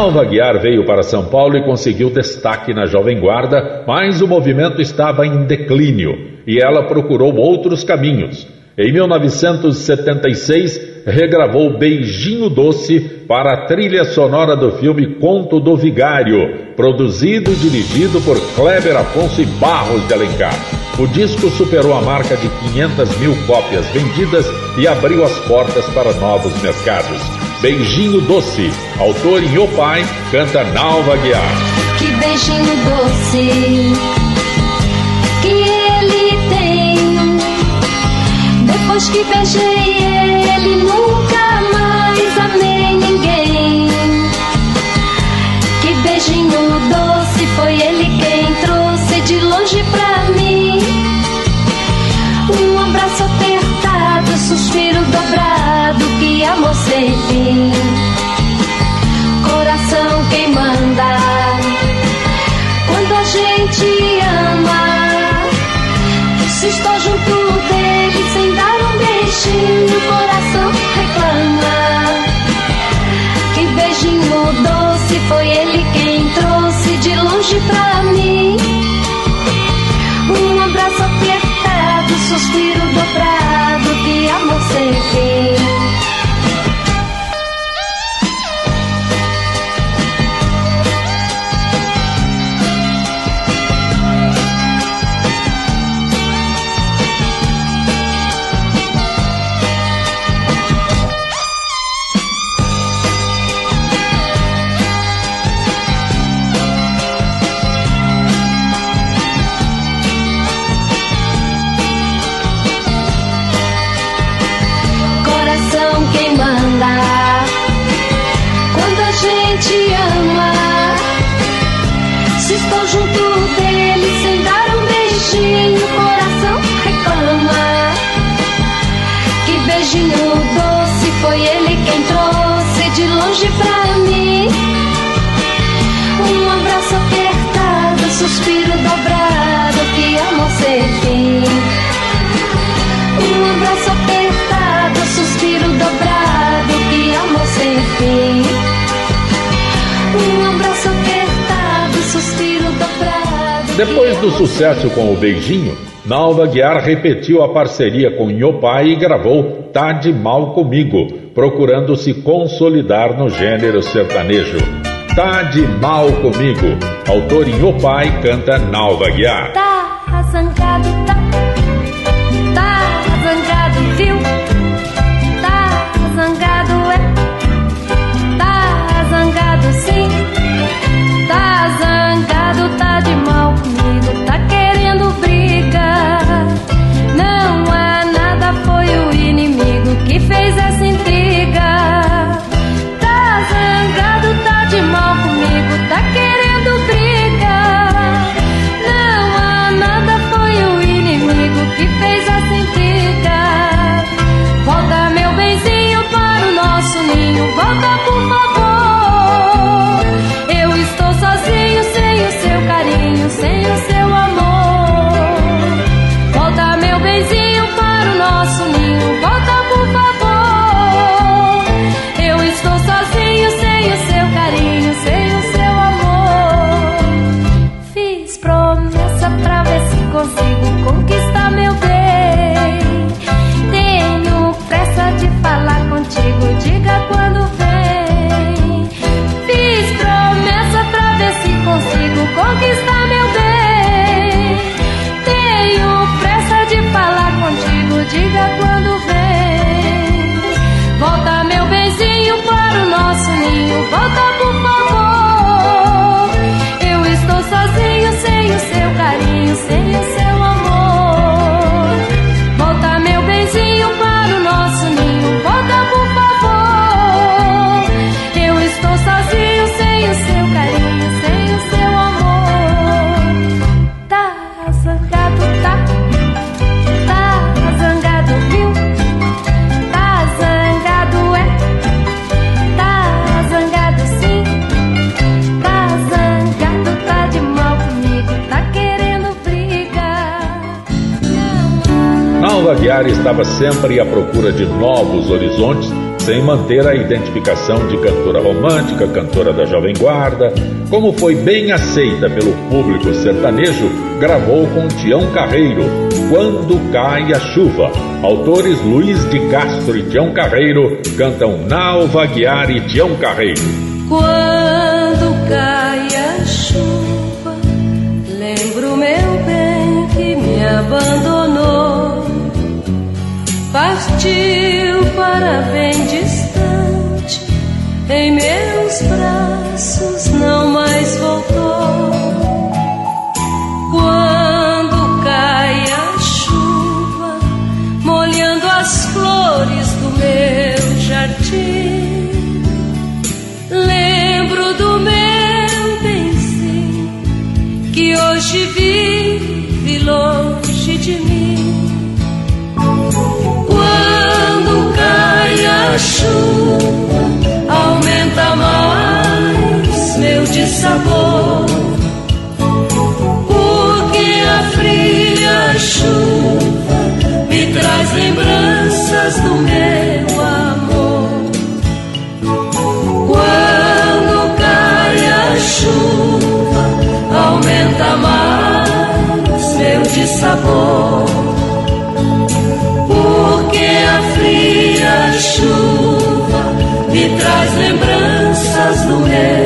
S1: Nalva Guiar veio para São Paulo e conseguiu destaque na Jovem Guarda, mas o movimento estava em declínio e ela procurou outros caminhos. Em 1976, regravou Beijinho Doce para a trilha sonora do filme Conto do Vigário, produzido e dirigido por Kleber Afonso e Barros de Alencar. O disco superou a marca de 500 mil cópias vendidas e abriu as portas para novos mercados. Beijinho Doce, autor em O Pai, canta Nalva Guiar.
S2: Que beijinho doce que ele tem. Depois que beijei ele, nunca mais amei ninguém. Que beijinho doce foi ele quem trouxe de longe pra mim. Um abraço apertado, suspiro que amor sem fim. Coração quem manda quando a gente ama. Se estou junto dele sem dar um beijinho, o coração reclama. Que beijinho doce foi ele quem trouxe de longe pra mim. Um abraço apertado, suspiro dobrado, que amor sem fim. Um abraço apertado, suspiro dobrado, que amor sem fim. Um abraço apertado, suspiro dobrado.
S1: Depois do sucesso com o Beijinho, Nalva Guiar repetiu a parceria com Nhopai e gravou Tá de Mal Comigo, procurando se consolidar no gênero sertanejo. Tá de Mal Comigo, autor Nhopai canta Nalva Guiar.
S2: Tá carinho, Não há
S1: Nalva Guiar estava sempre à procura de novos horizontes sem manter a identificação de cantora romântica, cantora da Jovem Guarda. Como foi bem aceita pelo público sertanejo, gravou com Tião Carreiro, Quando Cai a Chuva. Autores Luiz de Castro e Tião Carreiro cantam Nalva Guiar e Tião Carreiro.
S2: Quando cai a chuva, lembro meu bem que me abandonou. Partiu para bem distante, em meus braços não mais voltou. Quando cai a chuva, molhando as flores do meu jardim, lembro do meu benzinho que hoje vive longe de mim. A chuva, aumenta mais meu dissabor. Porque a fria chuva me traz lembranças do meu amor. Quando cai a chuva, aumenta mais meu dissabor lembranças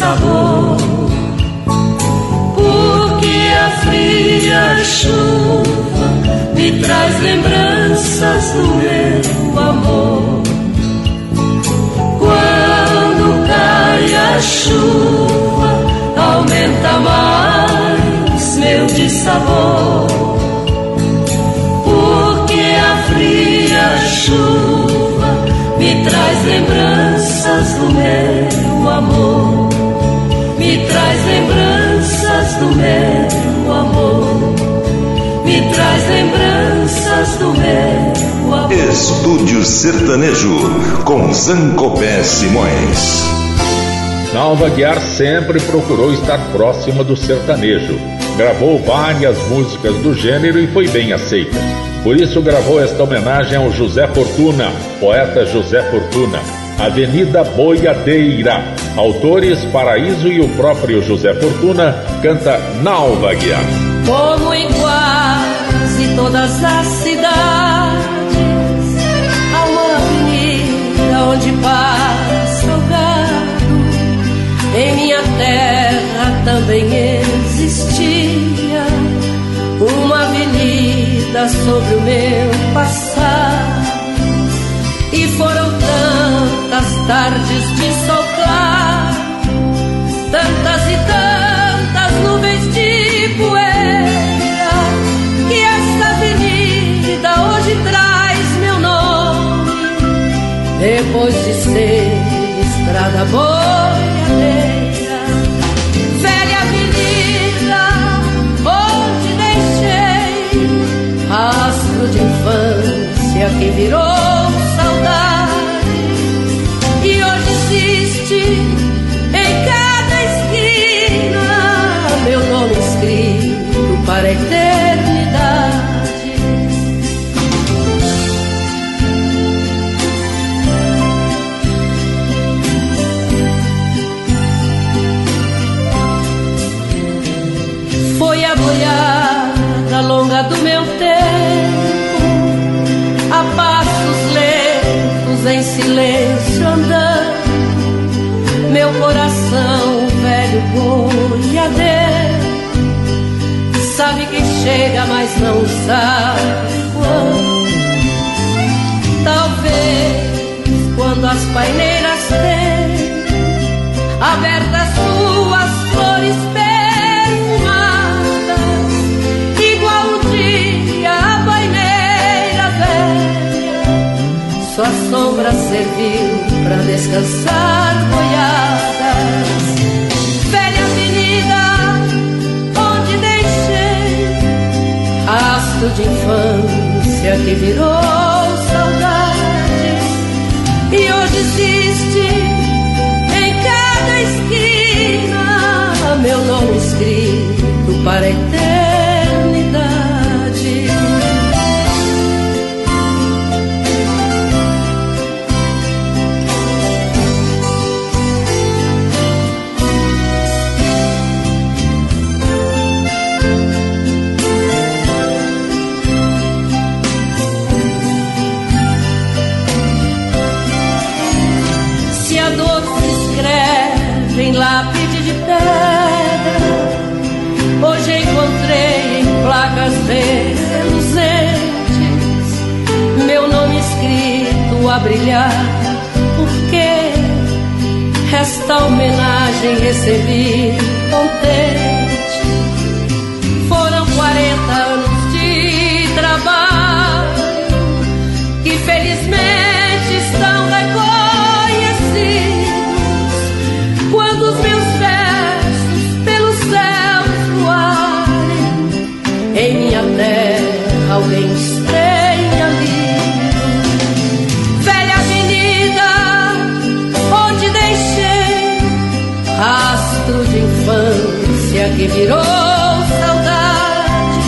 S2: dissabor. Porque a fria chuva me traz lembranças do meu amor. Quando cai a chuva, aumenta mais meu dissabor. Porque a fria chuva me traz lembranças do meu amor. Do meu amor. Me traz lembranças do meu amor.
S3: Estúdio Sertanejo com Zancopé Simões.
S1: Nalva Guiar sempre procurou estar próxima do sertanejo. Gravou várias músicas do gênero e foi bem aceita. Por isso gravou esta homenagem ao José Fortuna, poeta José Fortuna. Avenida Boiadeira. Autores Paraíso e o próprio José Fortuna canta Nalva Guiar.
S2: Como em quase todas as cidades, há uma avenida onde passa o gado. Em minha terra também existia uma avenida sobre o meu passado. E foram tantas tardes de depois de ser estrada boiadeira. Velha avenida onde deixei rastro de infância que virou chega, mas não sabe quando. Talvez quando as paineiras têm abertas suas flores perfumadas, igual o dia a paineira velha, sua sombra serviu para descansar boiadas. Rastro de infância que virou saudade. E hoje existe em cada esquina meu nome escrito para a brilhar, porque esta homenagem recebi contente. Que virou saudade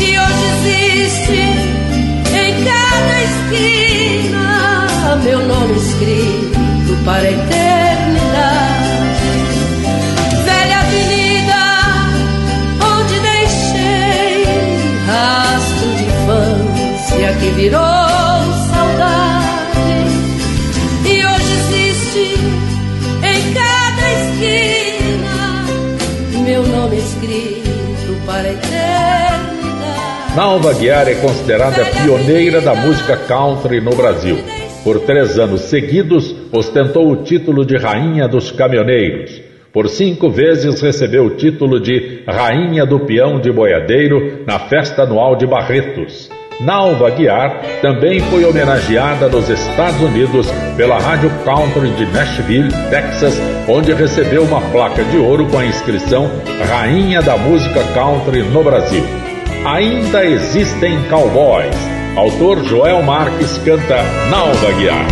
S2: e hoje existe em cada esquina meu nome escrito para a eternidade. Velha avenida onde deixei rastro de infância que virou escrito para a eternidade.
S1: Nalva Guiar é considerada pioneira da música country no Brasil. Por três anos seguidos, ostentou o título de Rainha dos Caminhoneiros. Por cinco vezes recebeu o título de Rainha do Peão de Boiadeiro na Festa Anual de Barretos. Nalva Guiar também foi homenageada nos Estados Unidos pela Rádio Country de Nashville, Texas, onde recebeu uma placa de ouro com a inscrição Rainha da Música Country no Brasil. Ainda existem cowboys. Autor Joel Marques canta Nalva Guiar.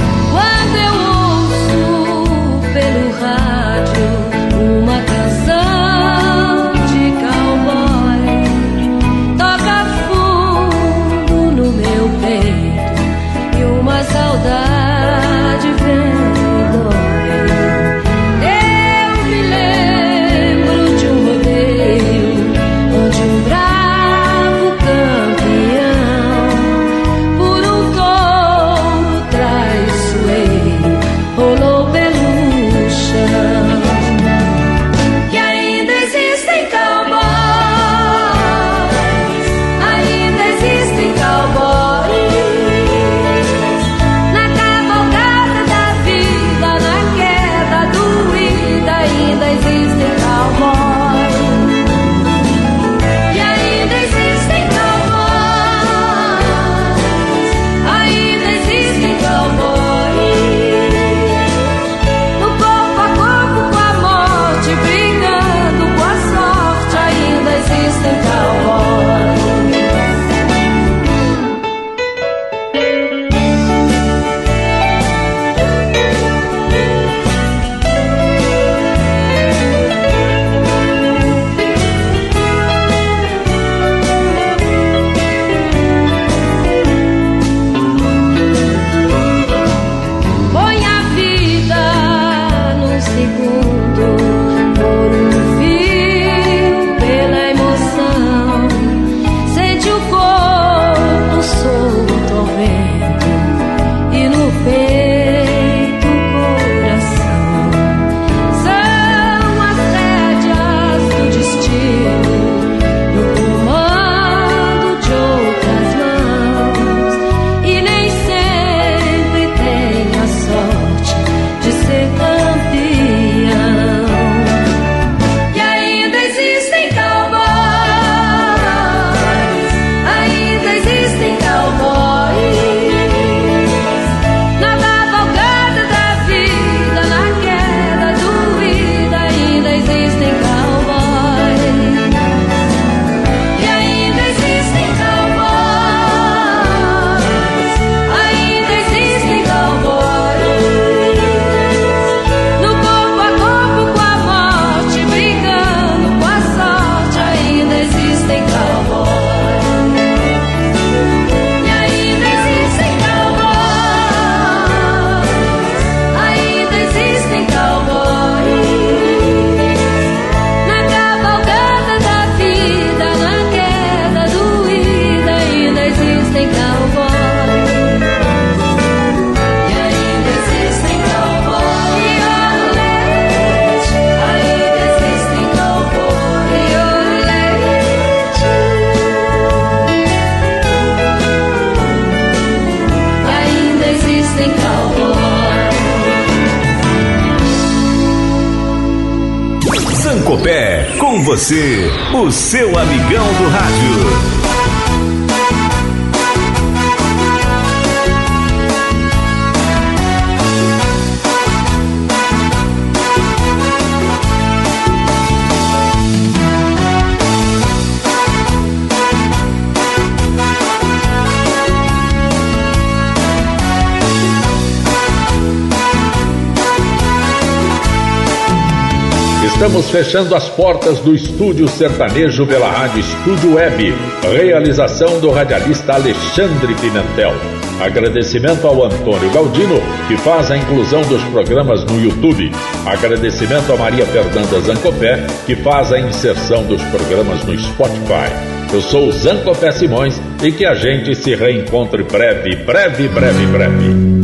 S1: Fechando as portas do Estúdio Sertanejo pela Rádio Estúdio Web. Realização do radialista Alexandre Pimentel. Agradecimento ao Antônio Galdino, que faz a inclusão dos programas no YouTube. Agradecimento a Maria Fernanda Zancopé, que faz a inserção dos programas no Spotify. Eu sou o Zancopé Simões e que a gente se reencontre breve, breve, breve, breve.